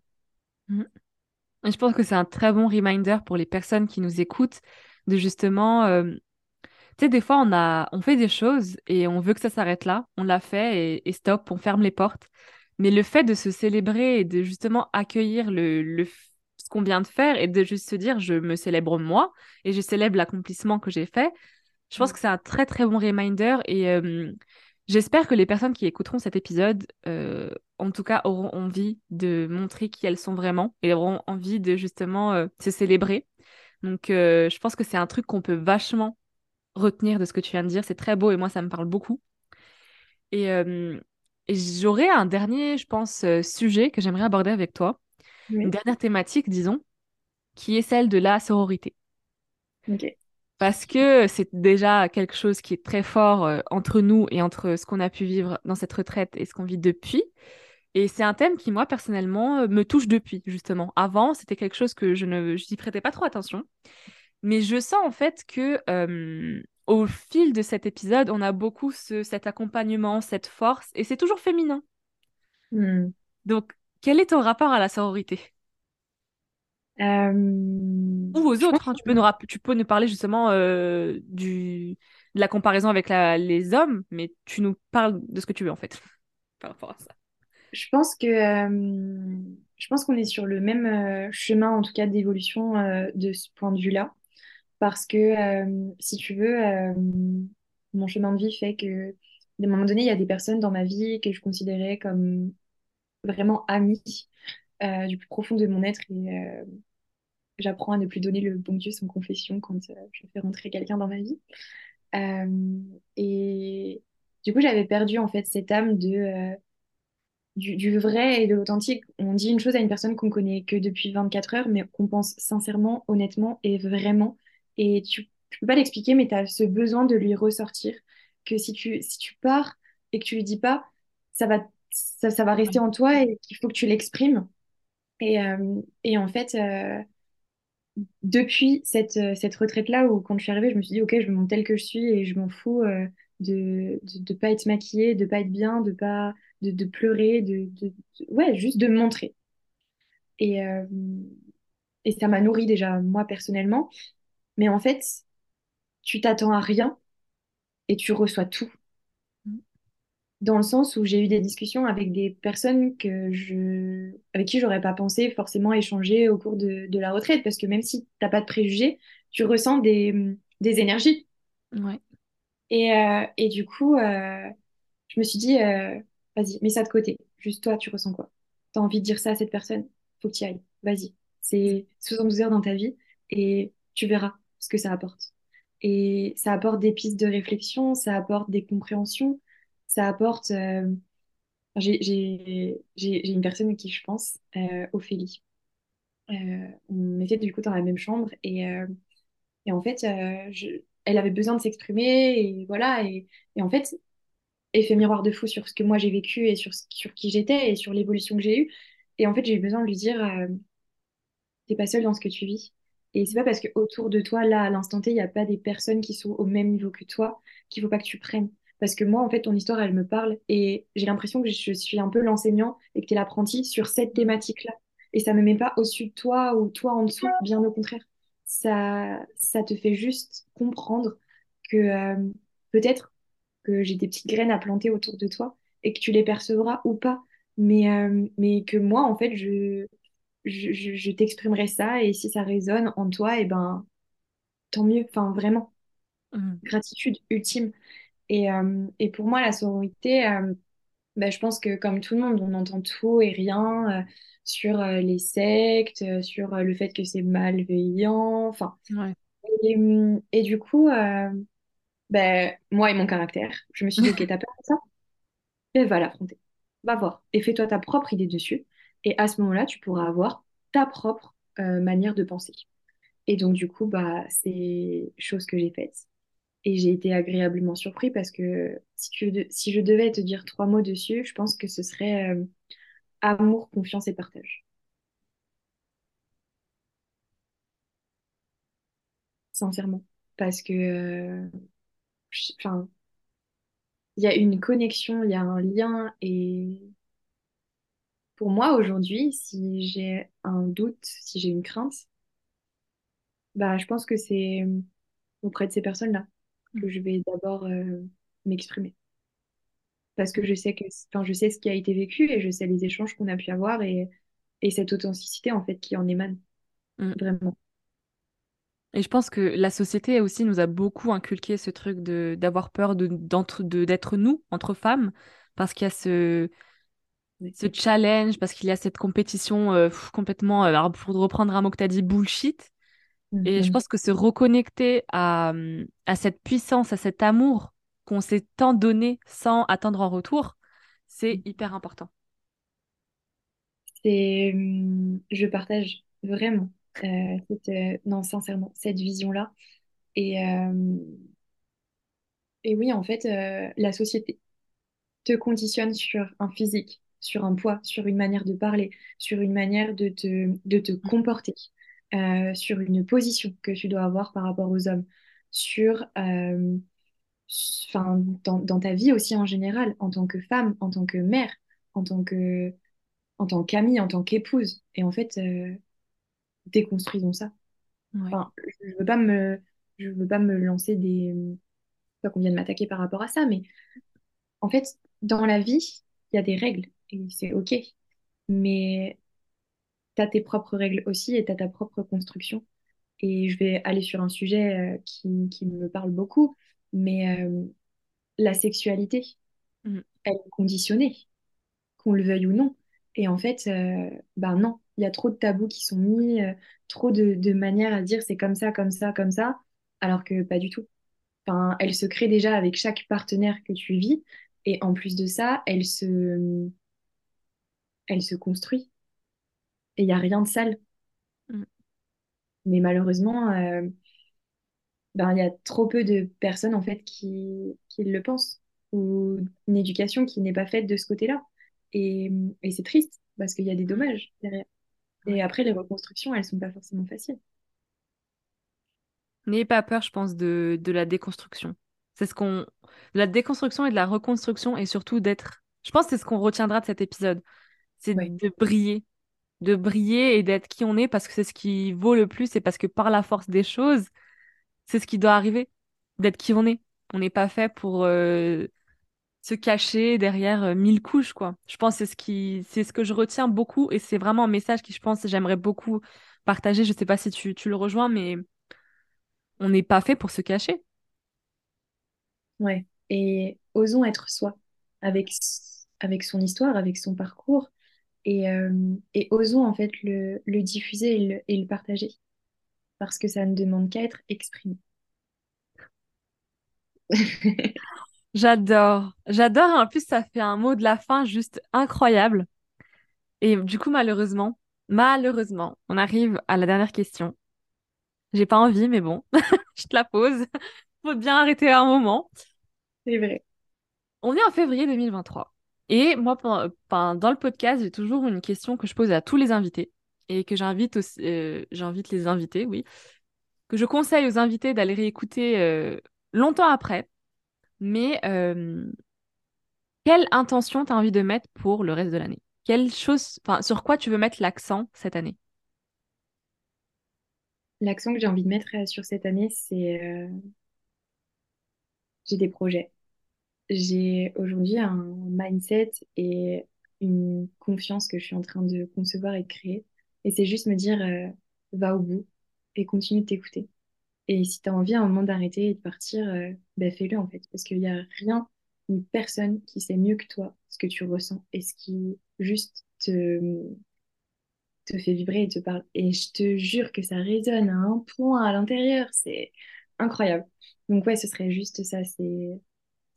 Je pense que c'est un très bon reminder pour les personnes qui nous écoutent de justement, euh, tu sais, des fois on a, on fait des choses et on veut que ça s'arrête là, on l'a fait et, stop, on ferme les portes. Mais le fait de se célébrer et de justement accueillir le, le ce qu'on vient de faire et de juste se dire je me célèbre moi et je célèbre l'accomplissement que j'ai fait, je pense mm. que c'est un très très bon reminder et euh, J'espère que les personnes qui écouteront cet épisode, euh, en tout cas, auront envie de montrer qui elles sont vraiment et auront envie de justement euh, se célébrer. Donc, euh, je pense que c'est un truc qu'on peut vachement retenir de ce que tu viens de dire. C'est très beau et moi, ça me parle beaucoup. Et, j'aurais un dernier, je pense, sujet que j'aimerais aborder avec toi. Une dernière thématique, disons, qui est celle de la sororité. Parce que c'est déjà quelque chose qui est très fort euh, entre nous et entre ce qu'on a pu vivre dans cette retraite et ce qu'on vit depuis. Et c'est un thème qui, moi, personnellement, euh, me touche depuis, justement. Avant, c'était quelque chose que je ne j'y prêtais pas trop attention. Mais je sens en fait que euh, au fil de cet épisode, on a beaucoup ce, cet accompagnement, cette force, et c'est toujours féminin. Hmm. Donc, quel est ton rapport à la sororité? Ou aux autres, hein. tu, peux nous tu peux nous parler justement euh, du... de la comparaison avec les hommes, mais tu nous parles de ce que tu veux en fait par rapport à ça. Je pense que euh, je pense qu'on est sur le même chemin en tout cas d'évolution de ce point de vue-là, parce que si tu veux, mon chemin de vie fait que à un moment donné, il y a des personnes dans ma vie que je considérais comme vraiment amies du plus profond de mon être et j'apprends à ne plus donner le bon Dieu sans confession quand euh, je fais rentrer quelqu'un dans ma vie. Euh, et du coup, j'avais perdu en fait cette âme de, euh, du, vrai et de l'authentique. On dit une chose à une personne qu'on connaît que depuis 24 heures, mais qu'on pense sincèrement, honnêtement et vraiment. Et tu ne peux pas l'expliquer, mais tu as ce besoin de lui ressortir. Que si tu, si tu pars et que tu lui dis pas, ça va, ça va rester en toi et qu'il faut que tu l'exprimes. Et, et en fait, depuis cette, euh, cette retraite-là, où quand je suis arrivée, je me suis dit, OK, je me montre telle que je suis et je m'en fous euh, de ne pas être maquillée, de pas être bien, de pas de, pleurer, de, ouais, juste de me montrer. Et, euh, et ça m'a nourri déjà, moi, personnellement. Mais en fait, tu t'attends à rien et tu reçois tout dans le sens où j'ai eu des discussions avec des personnes que je... avec qui j'aurais pas pensé forcément échanger au cours de, de la retraite, parce que même si t'as pas de préjugés, tu ressens des, des énergies. Ouais. Et, euh, et du coup, euh, je me suis dit, euh, vas-y, mets ça de côté. Juste toi, tu ressens quoi? T'as envie de dire ça à cette personne? Faut que tu y ailles. Vas-y. C'est 72 heures dans ta vie et tu verras ce que ça apporte. Et ça apporte des pistes de réflexion, ça apporte des compréhensions, ça apporte. Euh, j'ai une personne à qui je pense, euh, Ophélie. Euh, on était du coup dans la même chambre et, et en fait, elle avait besoin de s'exprimer et voilà. Et, et, en fait, effet miroir de fou sur ce que moi j'ai vécu et sur, sur qui j'étais et sur l'évolution que j'ai eue. Et en fait, j'ai besoin de lui dire T'es pas seule dans ce que tu vis. Et c'est pas parce que autour de toi, là, à l'instant T, il n'y a pas des personnes qui sont au même niveau que toi qu'il faut pas que tu prennes. Parce que moi, en fait, ton histoire, elle me parle et j'ai l'impression que je suis un peu l'enseignant et que tu es l'apprenti sur cette thématique-là. Et ça me met pas au-dessus de toi ou toi en dessous, bien au contraire. Ça, ça te fait juste comprendre que euh, peut-être que j'ai des petites graines à planter autour de toi et que tu les percevras ou pas. Mais, euh, mais que moi, en fait, je, je, je, t'exprimerai ça et si ça résonne en toi, et eh ben, tant mieux. Enfin, vraiment. Mmh. Gratitude ultime. Et, euh, et pour moi, la sororité, euh, bah, je pense que comme tout le monde, on entend tout et rien euh, sur les sectes, sur le fait que c'est malveillant. Enfin, et, et, du coup, bah, moi et mon caractère, je me suis dit, ok, t'as peur de ça Et va l'affronter. Va voir. Et fais-toi ta propre idée dessus. Et à ce moment-là, tu pourras avoir ta propre manière de penser. Et donc, du coup, bah, c'est chose que j'ai faite. Et j'ai été agréablement surpris parce que si, tu, si, je devais te dire trois mots dessus, je pense que ce serait euh, amour, confiance et partage. Sincèrement. Parce que, euh, enfin, il y a une connexion, il y a un lien. Et pour moi, aujourd'hui, si j'ai un doute, si j'ai une crainte, bah, je pense que c'est euh, auprès de ces personnes-là que je vais d'abord euh, m'exprimer. Parce que je sais que, enfin, je sais ce qui a été vécu et je sais les échanges qu'on a pu avoir et, et cette authenticité, en fait, qui en émane. Mm. Vraiment. Et je pense que la société aussi nous a beaucoup inculqué ce truc de d'avoir peur de d'être nous entre femmes parce qu'il y a ce ce challenge parce qu'il y a cette compétition euh, complètement euh, alors pour reprendre un mot que tu as dit bullshit et je Mhm. pense que se reconnecter à à cette puissance à cet amour qu'on s'est tant donné sans attendre en retour c'est hyper important C'est, hum, je partage vraiment euh, cette, euh, non, sincèrement, cette vision-là. Et, euh, et oui, en fait, la société te conditionne sur un physique, sur un poids, sur une manière de parler, sur une manière de te, de te comporter, euh, sur une position que tu dois avoir par rapport aux hommes, sur, euh, s- enfin, dans, dans ta vie aussi en général, en tant que femme, en tant que mère, en tant que, en tant qu'amie, en tant qu'épouse. Et en fait, euh, déconstruisons ça. ouais Enfin, je veux pas me, je veux pas me lancer des, pas qu'on vienne m'attaquer par rapport à ça, mais en fait, dans la vie, il y a des règles et c'est OK. Mais tu as tes propres règles aussi et tu as ta propre construction. Et je vais aller sur un sujet euh, qui, qui me parle beaucoup, mais euh, la sexualité, Mm. elle est conditionnée, qu'on le veuille ou non. Et en fait, euh, ben non, il y a trop de tabous qui sont mis, euh, trop de, de manières à dire c'est comme ça, comme ça, comme ça, alors que pas du tout. Enfin, elle se crée déjà avec chaque partenaire que tu vis. Et en plus de ça, elle se, elle se construit. Et il n'y a rien de sale. Mm. Mais malheureusement, euh, ben, il y a trop peu de personnes en fait qui, qui le pensent. Ou une éducation qui n'est pas faite de ce côté-là. Et, et c'est triste parce qu'il y a des Mm. dommages derrière. Et après, les reconstructions, elles sont pas forcément faciles. N'ayez pas peur, je pense, de, de la déconstruction. C'est ce qu'on... De la déconstruction et de la reconstruction et surtout d'être... Je pense que c'est ce qu'on retiendra de cet épisode. C'est de briller. De briller et d'être qui on est parce que c'est ce qui vaut le plus et parce que par la force des choses, c'est ce qui doit arriver. D'être qui on est. On n'est pas fait pour euh, se cacher derrière euh, mille couches, quoi. Je pense c'est ce qui... c'est ce que je retiens beaucoup et c'est vraiment un message qui, je pense, j'aimerais beaucoup partager. Je sais pas si tu, tu le rejoins, mais on n'est pas fait pour se cacher. ouais. Et osons être soi avec, avec son histoire, avec son parcours. Et, euh, et osons en fait le, le diffuser et le, et le partager. Parce que ça ne demande qu'à être exprimé. J'adore. J'adore. En plus, ça fait un mot de la fin juste incroyable. Et du coup, malheureusement, malheureusement, on arrive à la dernière question. J'ai pas envie, mais bon, je te la pose. Faut bien arrêter à un moment. C'est vrai. On est en février 2023. Et moi, dans le podcast, j'ai toujours une question que je pose à tous les invités et que j'invite euh, j'invite les invités, oui, que je conseille aux invités d'aller réécouter euh, longtemps après. Mais euh, Quelle intention tu as envie de mettre pour le reste de l'année? Quelle chose, sur quoi tu veux mettre l'accent cette année? L'accent que j'ai envie de mettre sur cette année, c'est j'ai des projets. J'ai aujourd'hui un mindset et une confiance que je suis en train de concevoir et de créer. Et c'est juste me dire, euh, va au bout et continue de t'écouter. Et si tu as envie à un moment d'arrêter et de partir, euh, ben fais-le en fait. Parce qu'il n'y a rien ni personne qui sait mieux que toi ce que tu ressens et ce qui juste te, te fait vibrer et te parle. Et je te jure que ça résonne à un point à l'intérieur. C'est incroyable. Donc ouais, ce serait juste ça, c'est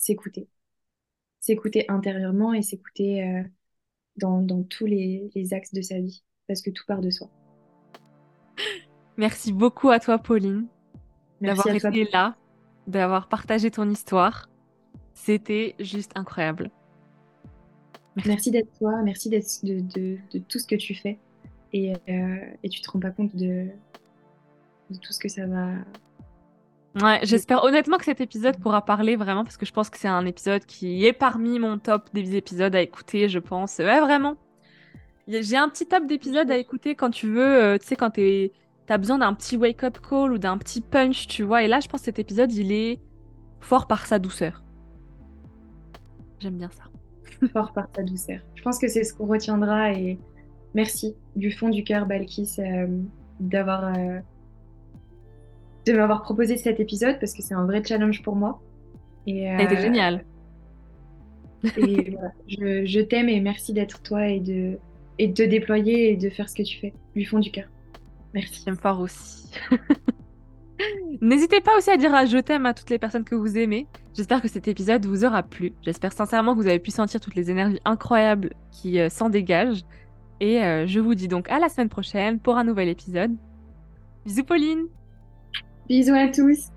s'écouter. S'écouter intérieurement et s'écouter euh, dans, dans tous les, les axes de sa vie. Parce que tout part de soi. Merci beaucoup à toi, Pauline, d'avoir toi. été là, d'avoir partagé ton histoire. C'était juste incroyable. Merci. Merci d'être toi. Merci d'être de, de, de tout ce que tu fais. Et, euh, et tu te rends pas compte de, de tout ce que ça va Ouais, j'espère honnêtement que cet épisode pourra parler vraiment parce que je pense que c'est un épisode qui est parmi mon top des épisodes à écouter, je pense. Ouais, vraiment. J'ai un petit top d'épisodes à écouter quand tu veux, euh, tu sais, quand t'as besoin d'un petit wake-up call ou d'un petit punch, tu vois. Et là, je pense que cet épisode, il est fort par sa douceur. J'aime bien ça. Fort par sa douceur. Je pense que c'est ce qu'on retiendra et merci du fond du cœur, Balkis, euh, d'avoir euh, de m'avoir proposé cet épisode parce que c'est un vrai challenge pour moi. Et, euh, génial. Et voilà, je, je t'aime et merci d'être toi et de, et de te déployer et de faire ce que tu fais du fond du cœur. Merci. J'aime fort aussi. N'hésitez pas aussi à dire un je t'aime à toutes les personnes que vous aimez. J'espère que cet épisode vous aura plu. J'espère sincèrement que vous avez pu sentir toutes les énergies incroyables qui euh, s'en dégagent. Et euh, je vous dis donc à la semaine prochaine pour un nouvel épisode. Bisous Pauline Bisous à tous